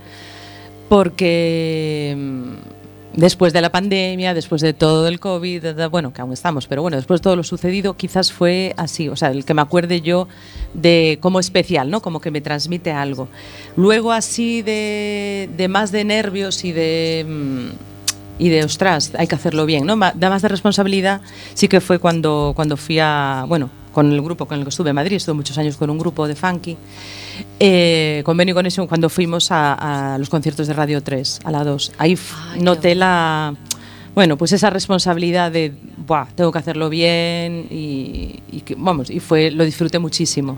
porque después de la pandemia, después de todo el COVID, bueno, que aún estamos, pero bueno, después de todo lo sucedido, quizás fue así, o sea, el que me acuerde yo de como especial, ¿no? Como que me transmite algo. Luego así de, de más de nervios y de... mm, y de ostras, hay que hacerlo bien, ¿no? Da más de responsabilidad, sí que fue cuando, cuando fui a, bueno, con el grupo con el que estuve en Madrid, estuve muchos años con un grupo de funky, eh, con Connection, cuando fuimos a, a los conciertos de Radio 3, a la 2. Ahí Ay, noté la, bueno, pues esa responsabilidad de, Buah, tengo que hacerlo bien y, y que, vamos, y fue, lo disfruté muchísimo.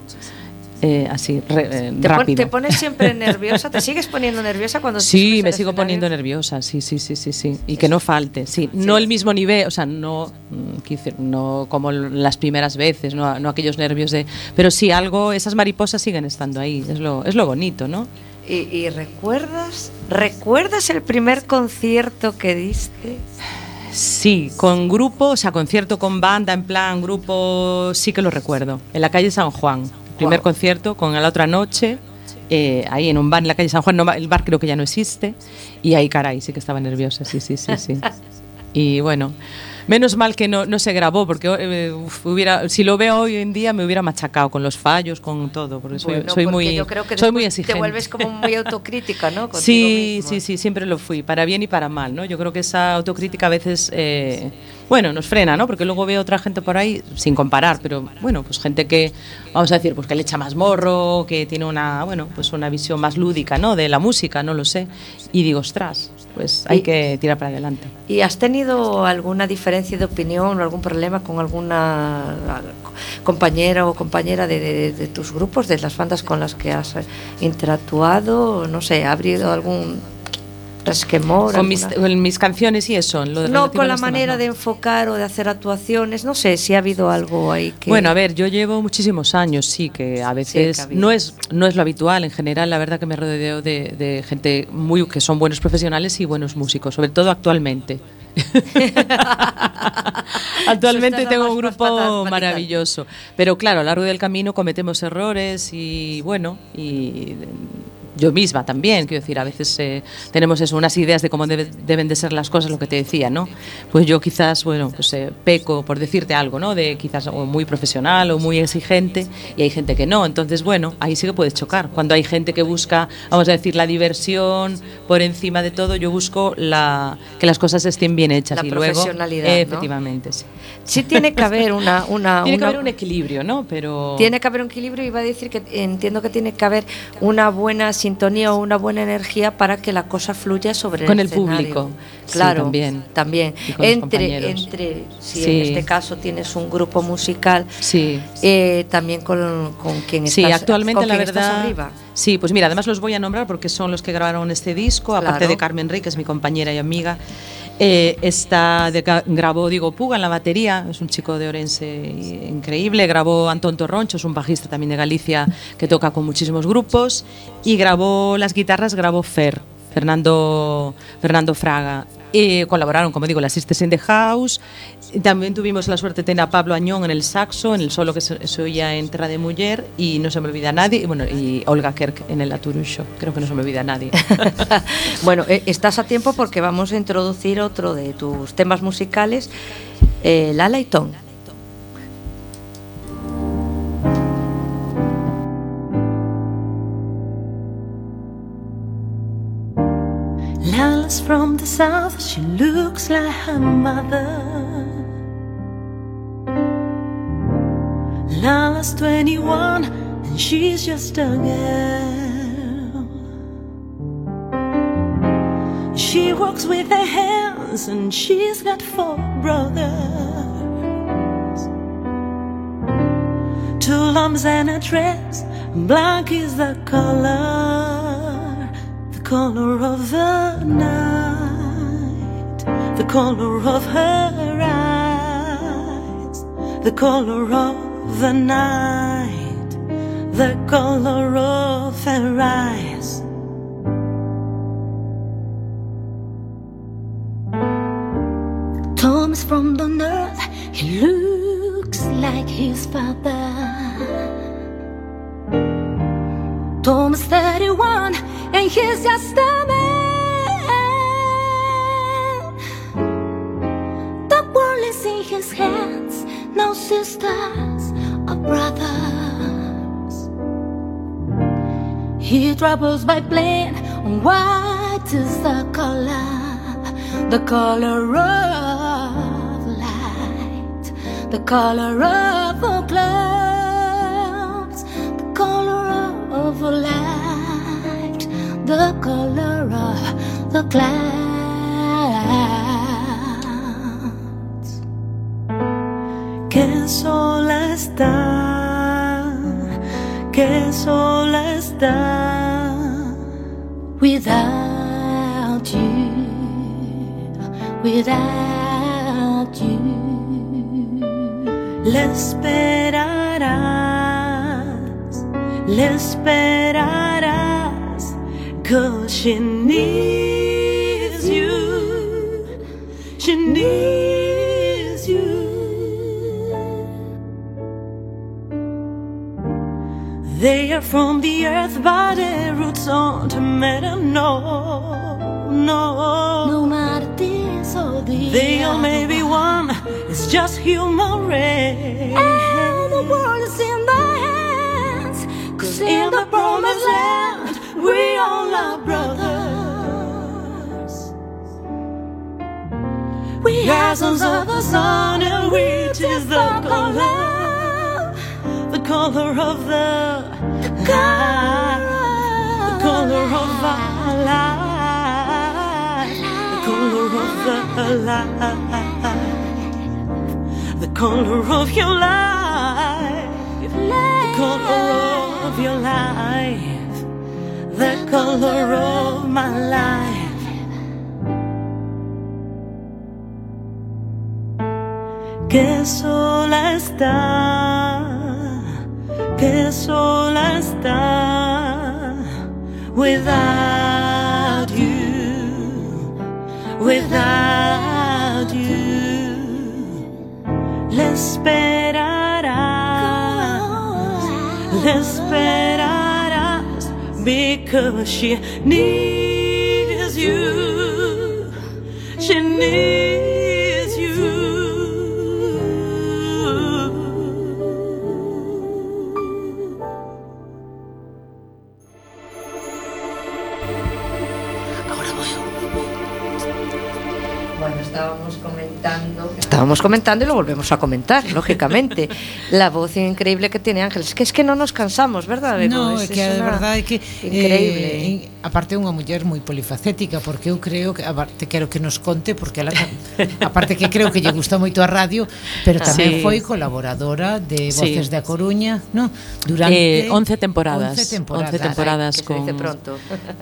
Eh, así, re- eh, ¿Te, rápido. te pones siempre nerviosa? ¿Te sigues poniendo nerviosa cuando Sí, me sigo poniendo nerviosa, sí, sí, sí, sí, sí. Y que no falte, sí. No el mismo nivel, o sea, no, mm, no como las primeras veces, no, no aquellos nervios de... Pero sí, algo, esas mariposas siguen estando ahí, es lo, es lo bonito, ¿no? ¿Y, y recuerdas, recuerdas el primer concierto que diste? Sí, con grupo, o sea, concierto con banda, en plan grupo, sí que lo recuerdo. En la calle San Juan, primer Guau. concierto con la otra noche, eh, ahí en un bar en la calle San Juan, no, el bar creo que ya no existe, y ahí, caray, sí que estaba nerviosa, sí, sí, sí, sí. Y bueno, menos mal que no, no se grabó, porque eh, hubiera, si lo veo hoy en día me hubiera machacado con los fallos, con todo, porque soy, Bueno, soy porque muy, yo creo que soy muy exigente. Te vuelves como muy autocrítica, ¿no? Contigo Sí, mismo. sí, sí, siempre lo fui, para bien y para mal, ¿no? Yo creo que esa autocrítica a veces, eh, bueno, nos frena, ¿no? Porque luego veo otra gente por ahí, sin comparar, pero bueno, pues gente que, vamos a decir, pues que le echa más morro, que tiene una, bueno, pues una visión más lúdica, ¿no? De la música, no lo sé. Y digo, ostras, pues hay que tirar para adelante. ¿Y has tenido alguna diferencia de opinión o algún problema con alguna compañera o compañera de, de- de tus grupos, de las bandas con las que has interactuado? No sé, ¿ha habido algún resquemor? Con mis, con mis canciones y eso, lo No, con la manera de enfocar o de hacer actuaciones, no sé si ha habido algo ahí que... Bueno, a ver, yo llevo muchísimos años, sí, que a veces que ha habido. no es no es lo habitual. En general, la verdad que me rodeo de, de gente muy que son buenos profesionales y buenos músicos, sobre todo actualmente. Actualmente tengo un grupo maravilloso, pero claro, a lo largo del camino cometemos errores y bueno, y yo misma también, quiero decir, a veces eh, tenemos eso, unas ideas de cómo debe- deben de ser las cosas, lo que te decía, ¿no? Pues yo quizás, bueno, pues eh, peco por decirte algo, ¿no? De quizás o muy profesional o muy exigente y hay gente que no, entonces bueno, ahí sí que puedes chocar. Cuando hay gente que busca, vamos a decir, la diversión por encima de todo, yo busco la, que las cosas estén bien hechas La y luego, profesionalidad, ¿no? efectivamente, sí. Sí tiene que haber una... una Tiene que una- haber un equilibrio, ¿no? Pero Tiene que haber un equilibrio y va a decir que entiendo que tiene que haber una buena sintonía o una buena energía para que la cosa fluya sobre Con el, el público, sí, Claro, también. también. Y con los Entre, entre, si Sí. en este caso tienes un grupo musical, Sí. eh, también con, con quien Sí, estás, actualmente con la quien estás verdad. arriba. Sí, pues mira, además los voy a nombrar porque son los que grabaron este disco, aparte Claro. de Carmen Rey, que es mi compañera y amiga. Eh, grabó Diego Puga en la batería, es un chico de Orense increíble. Grabó Antón Torroncho, es un bajista también de Galicia que toca con muchísimos grupos. Y grabó las guitarras, grabó Fer, Fernando, Fernando Fraga. Colaboraron, como digo, las Sisters in the House. También tuvimos la suerte de tener a Pablo Añón en el saxo, en el solo que se, se oía en Terra de Mujer, y no se me olvida nadie. Y, bueno, y Olga Kerk en el Aturucho, creo que no se me olvida nadie. bueno, eh, estás a tiempo porque vamos a introducir otro de tus temas musicales, eh, Lala y Tom. From the south, she looks like her mother. Lala's 21 and she's just a girl. She walks with her hands and she's got four brothers. Two lumps and a dress, black is the color, color of the night, the color of her eyes, the color of the night, the color of her eyes. Travels by plane, white is the color, the color of light, the color of the clouds, the color of light, the color of the clouds. Que sola está, que sola está without you, without you. Le esperarás, le esperarás, cause she needs you, she needs They are from the earth, but their roots aren't matter. No, no. No matter this or the They all may be one. It's just human race. And the world is in their hands. Cause in the promised land, we all are brothers. We are sons of the sun, and which is the color the color of the the color of our life, the color of the color of your life, the color of your life, the color of my life. que que sola está, without you, without you, le esperarás, le esperarás, because she needs you, she needs estábamos comentando y lo volvemos a comentar, lógicamente. La voz increíble que tiene Ángeles, que es que no nos cansamos, ¿verdad? Bego? No, é que a verdade é que eh, increíble. Eh, aparte é unha muller moi polifacética, porque eu creo que aparte quero que nos conte porque ela aparte que creo que lle gusta moito a radio, pero ah, tamén sí. foi colaboradora de Voces sí. da Coruña, ¿no? Durante eh, 11 temporadas. 11 temporadas, 11 temporadas ay, con, pronto.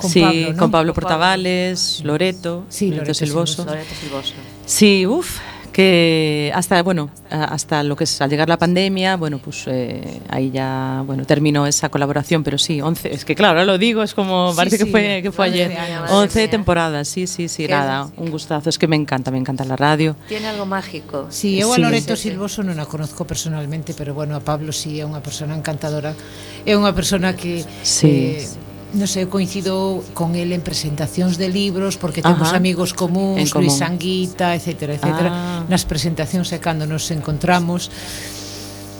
con sí, Pablo, ¿no? con Pablo Portavales, Loreto, sí, Loreto, Loreto Silvoso. Silvoso. Loreto Silvoso. Sí, uff, que hasta bueno, hasta lo que es al llegar la pandemia, bueno, pues eh, ahí ya bueno terminó esa colaboración, pero sí, 11, es que claro, ahora lo digo, es como Sí, parece sí, que fue que fue 11 ayer. años. Madre 11 mía. temporadas, sí, sí, sí, nada, un gustazo, es que me encanta, me encanta la radio. Tiene algo mágico. Sí, eu a Sí. Loreto Sí, sí. Silvoso non a conozco personalmente, pero bueno, a Pablo sí é unha persona encantadora. É unha persona que Sí. eh, non sei, coincido con el en presentacións de libros porque temos Ajá. amigos comuns, común. Luis Anguita, etcétera, etcétera, ah. nas presentacións e cando nos encontramos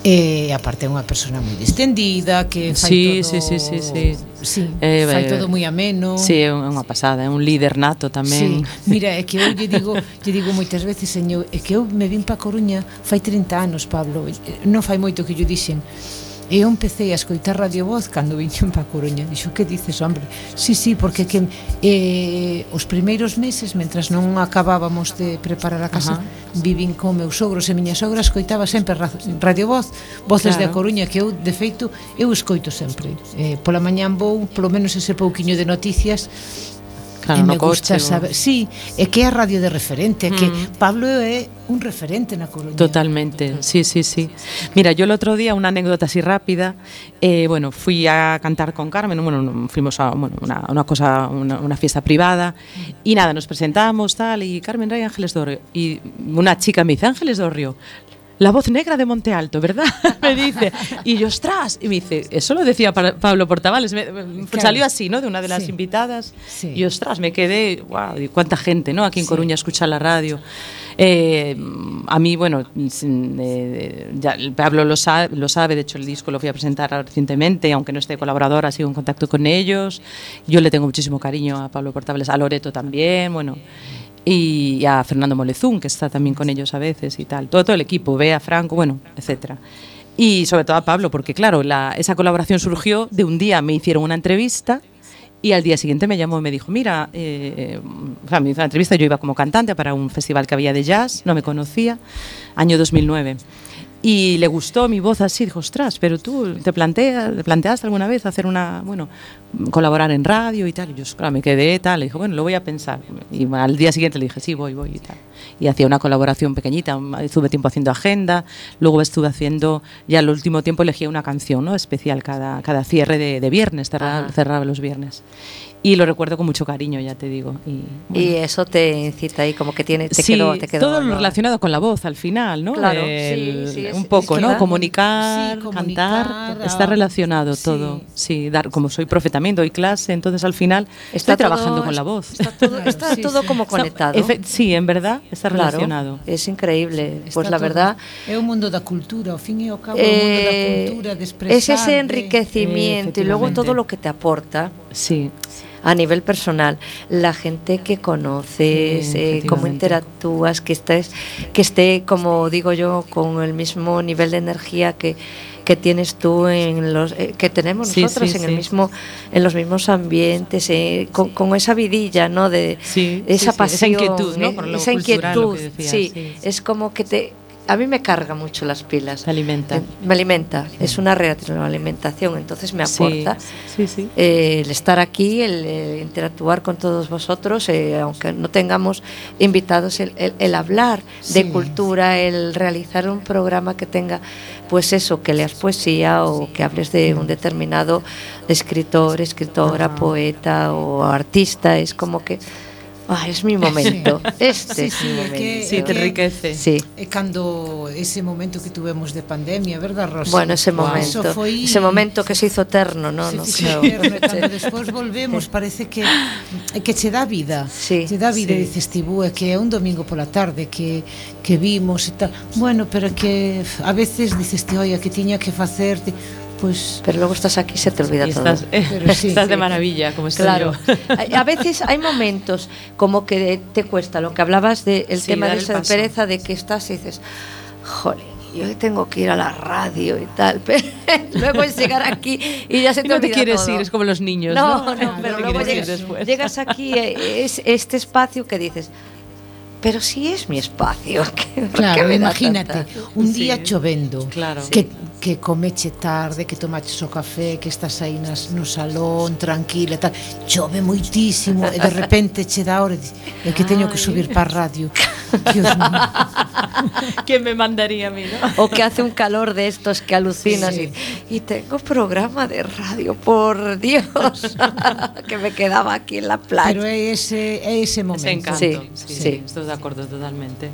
E eh, aparte é unha persona moi distendida que fai sí, todo... Sí, sí, sí, sí. sí eh, fai eh, todo moi ameno. Sí, é unha pasada, é un líder nato tamén. Sí. Mira, é que eu lle digo, lle digo moitas veces, señor, é que eu me vin pa Coruña fai 30 anos, Pablo, non fai moito que lle dixen E eu empecé a escoitar Radio Voz cando viñen pa Coruña. Dixo, que dices, hombre? Sí, sí, porque que, eh, os primeiros meses, mentras non acabábamos de preparar a casa, Ajá. vivín con meus sogros e miña sogra escoitaba sempre Radio Voz, Voces claro. A Coruña, que eu, de feito, eu escoito sempre. Eh, pola mañán vou, polo menos ese pouquiño de noticias, Claro, me no gusta coche. o- saber, sí, é que a radio de referente, que Mm. Pablo é un referente na Coruña. Totalmente, sí, sí, sí. Mira, yo el otro día, una anécdota así rápida, eh, bueno, fui a cantar con Carmen, bueno, no, fuimos a bueno, una, una cosa, una, una fiesta privada, y nada, nos presentamos, tal, y Carmen Rey Ángeles Dorrio, y una chica me dice, Ángeles Dorrio, la voz negra de Monte Alto, ¿verdad? me dice, y yo, ostras, y me dice, eso lo decía Pa- Pablo Portavales, me- me- Claro. salió así, ¿no? De una de las Sí. invitadas, Sí. y ostras, me quedé, wow, y cuánta gente, ¿no? Aquí en Sí. Coruña escucha la radio. Eh, a mí, bueno, eh, ya Pablo lo sabe, lo sabe, de hecho el disco lo fui a presentar recientemente, aunque no esté colaboradora, sigo en contacto con ellos. Yo le tengo muchísimo cariño a Pablo Portales, a Loreto también, bueno, y a Fernando Molezún, que está también con ellos a veces y tal. Todo, todo el equipo, Bea, Franco, bueno, etcétera. Y sobre todo a Pablo, porque claro, la- esa colaboración surgió de un día me hicieron una entrevista y al día siguiente me llamó y me dijo, mira, eh, o sea, me hizo una entrevista, yo iba como cantante para un festival que había de jazz, no me conocía, año 2009. Y le gustó mi voz así, dijo, ostras, pero tú te, planteas, te planteaste alguna vez hacer una, bueno, colaborar en radio y tal. Y yo, claro, me quedé tal, le dije, bueno, lo voy a pensar. Y al día siguiente le dije, sí, voy, voy y tal. Y hacía una colaboración pequeñita, estuve tiempo haciendo agenda, luego estuve haciendo, ya el último tiempo elegía una canción, ¿no? Especial cada, cada cierre de, de viernes, cerraba, cerraba los viernes. Y lo recuerdo con mucho cariño, ya te digo. Y, bueno. Y eso te incita ahí, como que tiene, te sí, quedó, te quedó. todo lo relacionado con la voz al final, ¿no? Claro, sí, El- sí, es- un es poco, que ¿no? Comunicar, Sí, comunicar, cantar, a- está relacionado sí. todo. Sí, dar, como soy profe también, doy clase, entonces al final Está estoy trabajando con la voz. Está todo, Claro, está sí, todo sí. como conectado. sí, en verdad está Claro, relacionado. es increíble. Está pues la todo- verdad, É o mundo da cultura, ao fin e ao cabo, é o mundo da eh, cultura, de es ese de- enriquecimiento y luego todo lo que te aporta Sí, a nivel personal, la gente que conoces, Sí, eh, cómo interactúas, que estés, que esté, como digo yo, con el mismo nivel de energía que, que tienes tú en los eh, que tenemos Sí, nosotros sí, en el mismo en los mismos ambientes eh, con, con esa vidilla no de esa pasión esa inquietud, ¿no? Por lo esa cultural, lo inquietud que decías, sí, sí. es como que te a mí me carga mucho las pilas. Te alimenta. Eh, me alimenta. Es una retroalimentación entonces me aporta. Sí, sí, sí. eh, el estar aquí, el, eh, interactuar con todos vosotros, eh, aunque no tengamos invitados, el, el- el hablar de cultura, el realizar un programa que tenga, pues eso, que leas poesía o que hables de un determinado escritor, escritora, poeta o artista, es como que Ah, es mi momento. Sí. Este sí, sí, é mi momento. Que, sí, te enriquece. Sí. E cando ese momento que tuvemos de pandemia, verdad, Rosa? Bueno, ese momento. Foi... Ese momento que se hizo eterno, no? Se no, sí, no, e cando despois volvemos, parece que que che dá vida. Sí, che dá vida, sí. dices ti, é que é un domingo pola tarde que que vimos e tal. Bueno, pero que a veces dices, ti, oia, que tiña que facerte Pues Pero luego estás aquí y se te olvida Y todo. estás, eh, Pero sí, estás de maravilla, como estoy Claro. yo. A veces hay momentos como que te cuesta, lo que hablabas del Sí, tema de esa paso. pereza de que estás y dices, jolín, yo hoy tengo que ir a la radio y tal, pero luego es llegar aquí y ya se Y te no te quieres todo. ir, es como los niños, No, ¿no? no, No pero luego llegas, llegas aquí, eh, es este espacio que dices, pero si es mi espacio. ¿qué- por qué Claro, imagínate, tanta- un Sí. día chovendo, Claro. que, que comeche tarde, que tomaches o café, que estás aí nas, no salón, tranquila tal, chove moitísimo, e de repente che dá hora e que teño que subir para a radio. Dios mío. ¿Quién me mandaría a mí, no? O que hace un calor de estos que alucinas Sí. y, y tengo programa de radio, por Dios, que me quedaba aquí en la playa. Pero é ese, é ese momento. Ese encanto. Sí, Sí, sí. sí, de acuerdo totalmente.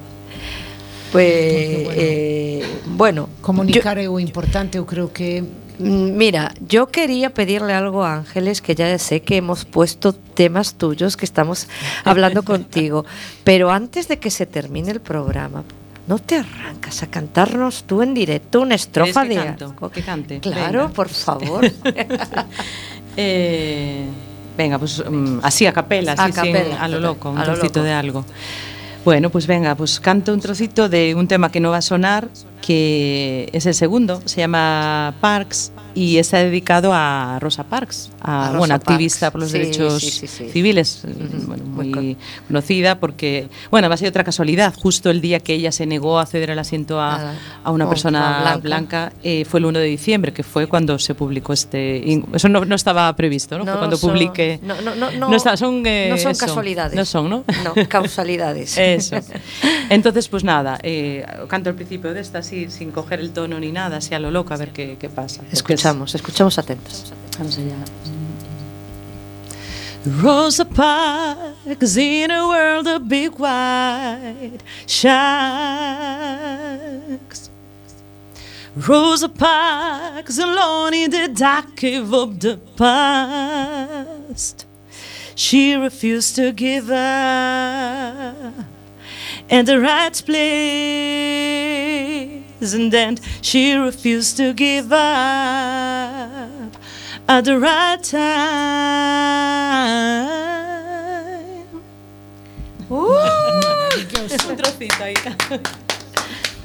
Pues, bueno. eh, bueno, Comunicar o importante, eu creo que yo- mm, mira, yo quería pedirle algo a Ángeles, que ya sé que hemos puesto temas tuyos, que estamos hablando contigo, pero antes de que se termine el programa, ¿no te arrancas a cantarnos tú en directo una estrofa que de canto? algo? Que cante? Claro, Venga. por favor. Eh, venga, pues mm, así a capela, A así sin- capela, a lo loco, un a lo trocito loco. de algo. Bueno, pues venga, pues canto un trocito de un tema que no va a sonar, que es el segundo, se llama Parks y está dedicado a Rosa Parks, a, A Rosa bueno, activista Parks. por los Sí, derechos sí, sí, sí. civiles, bueno, muy muy conocida porque, bueno, además hay otra casualidad, justo el día que ella se negó a ceder el asiento a, Ah, a una oh, persona blanca. blanca, eh, fue el 1 de diciembre, que fue cuando se publicó este... Eso no, no estaba previsto, ¿no? Fue cuando son- publiqué... No, no, no, no, No está- son, eh, no son eso. casualidades. No son, ¿no? No, causalidades. Eso. Entonces, pues nada, eh, canto el principio de esta así, sin coger el tono ni nada, así a lo loco, a ver qué, qué pasa. Escuchamos, escuchamos atentos. Vamos allá. Rosa Parks in a world of big white sharks. Rosa Parks alone in the dark cave of the past. She refused to give up and the right place, and then she refused to give up at the right time. Un trocito ahí.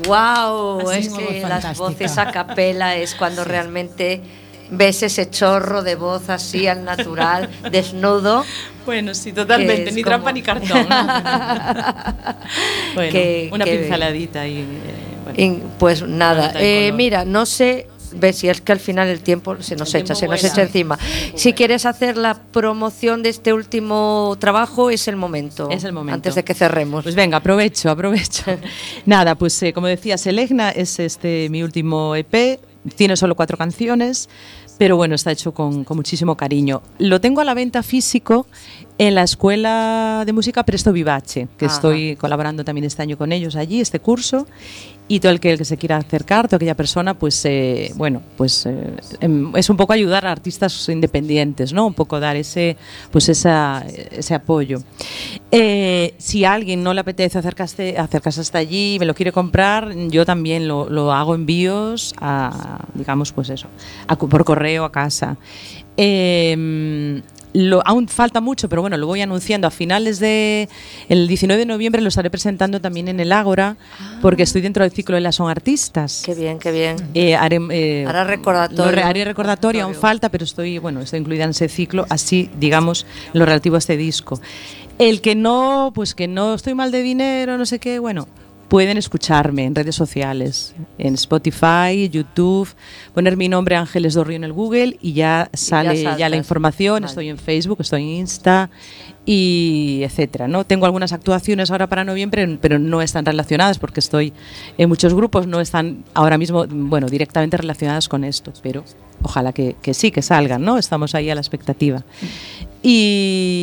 ¡Wow! Así Es como que las fantástica. voces a capela es cuando realmente ves ese chorro de voz así al natural, desnudo. Bueno, sí, totalmente, ni como- trampa ni cartón. ¿no? bueno, Que- una que- pinceladita y... eh, bueno. Y, pues nada, eh, mira, no sé, ves si es que al final el tiempo se nos El echa, se nos vuela. echa encima. Si quieres hacer la promoción de este último trabajo, es el momento. Es el momento. Antes de que cerremos. Pues venga, aprovecho, aprovecho. Nada, pues eh, como decía Selegna, es este mi último EP, tiene solo cuatro canciones, pero bueno, está hecho con, con muchísimo cariño. Lo tengo a la venta físico en la Escuela de Música Presto Vivace, que Ajá. estoy colaborando también este año con ellos allí, este curso. Y todo el que, el que se quiera acercar, toda aquella persona, pues eh, bueno, pues eh, em, es un poco ayudar a artistas independientes, ¿no? Un poco dar ese, pues esa, ese apoyo. Eh, si a alguien no le apetece acercarse, acercarse hasta allí y me lo quiere comprar, yo también lo, hago envíos a, digamos, pues eso, por correo a casa. Lo, aún falta mucho, pero bueno, lo voy anunciando a finales de el 19 de noviembre lo estaré presentando también en el Ágora, porque estoy dentro del ciclo de las son artistas. Qué bien, qué bien. Eh, haré, eh, Hará recordatorio. re- haré recordatorio, aún falta, pero estoy, bueno, estoy incluida en ese ciclo, así, digamos, lo relativo a este disco. El que no, pues que no estoy mal de dinero, no sé qué, bueno, pueden escucharme en redes sociales, en Spotify, YouTube, poner mi nombre Ángeles Dorrio en el Google y ya sale ya, la información. Vale. Estoy en Facebook, estoy en Insta y etcétera. ¿no? Tengo algunas actuaciones ahora para noviembre, pero no están relacionadas porque estoy en muchos grupos, no están ahora mismo, bueno, directamente relacionadas con esto, pero ojalá que, que sí, que salgan, ¿no? Estamos ahí a la expectativa.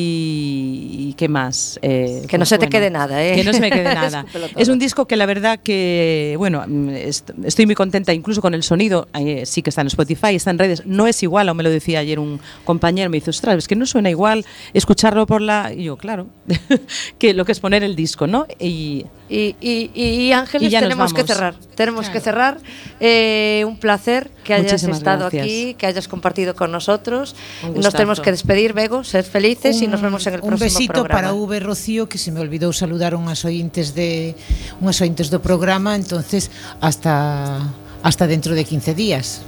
Y, ¿qué más? Eh, Que no pues se te quede nada, ¿eh? Que no se me quede nada. Es un disco que la verdad que, bueno, mm, est- estoy muy contenta incluso con el sonido, eh, sí que está en Spotify, está en redes, no es igual, o me lo decía ayer un compañero, me dice, ostras, es que no suena igual escucharlo por la... Y yo, claro, que lo que es poner el disco, ¿no? Y Y, y, y Ángeles, y tenemos vamos. que cerrar. Tenemos claro. que cerrar. Eh, un placer que hayas Muchísimas estado gracias. aquí, que hayas compartido con nosotros. Nos tenemos que despedir, Bego, ser felices un, y nos vemos en el próximo programa. Un besito para V Rocío, que se me olvidou saludar unhas ointes de unhas ointes do programa, entonces hasta hasta dentro de 15 días.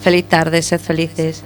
Feliz tarde, sed felices.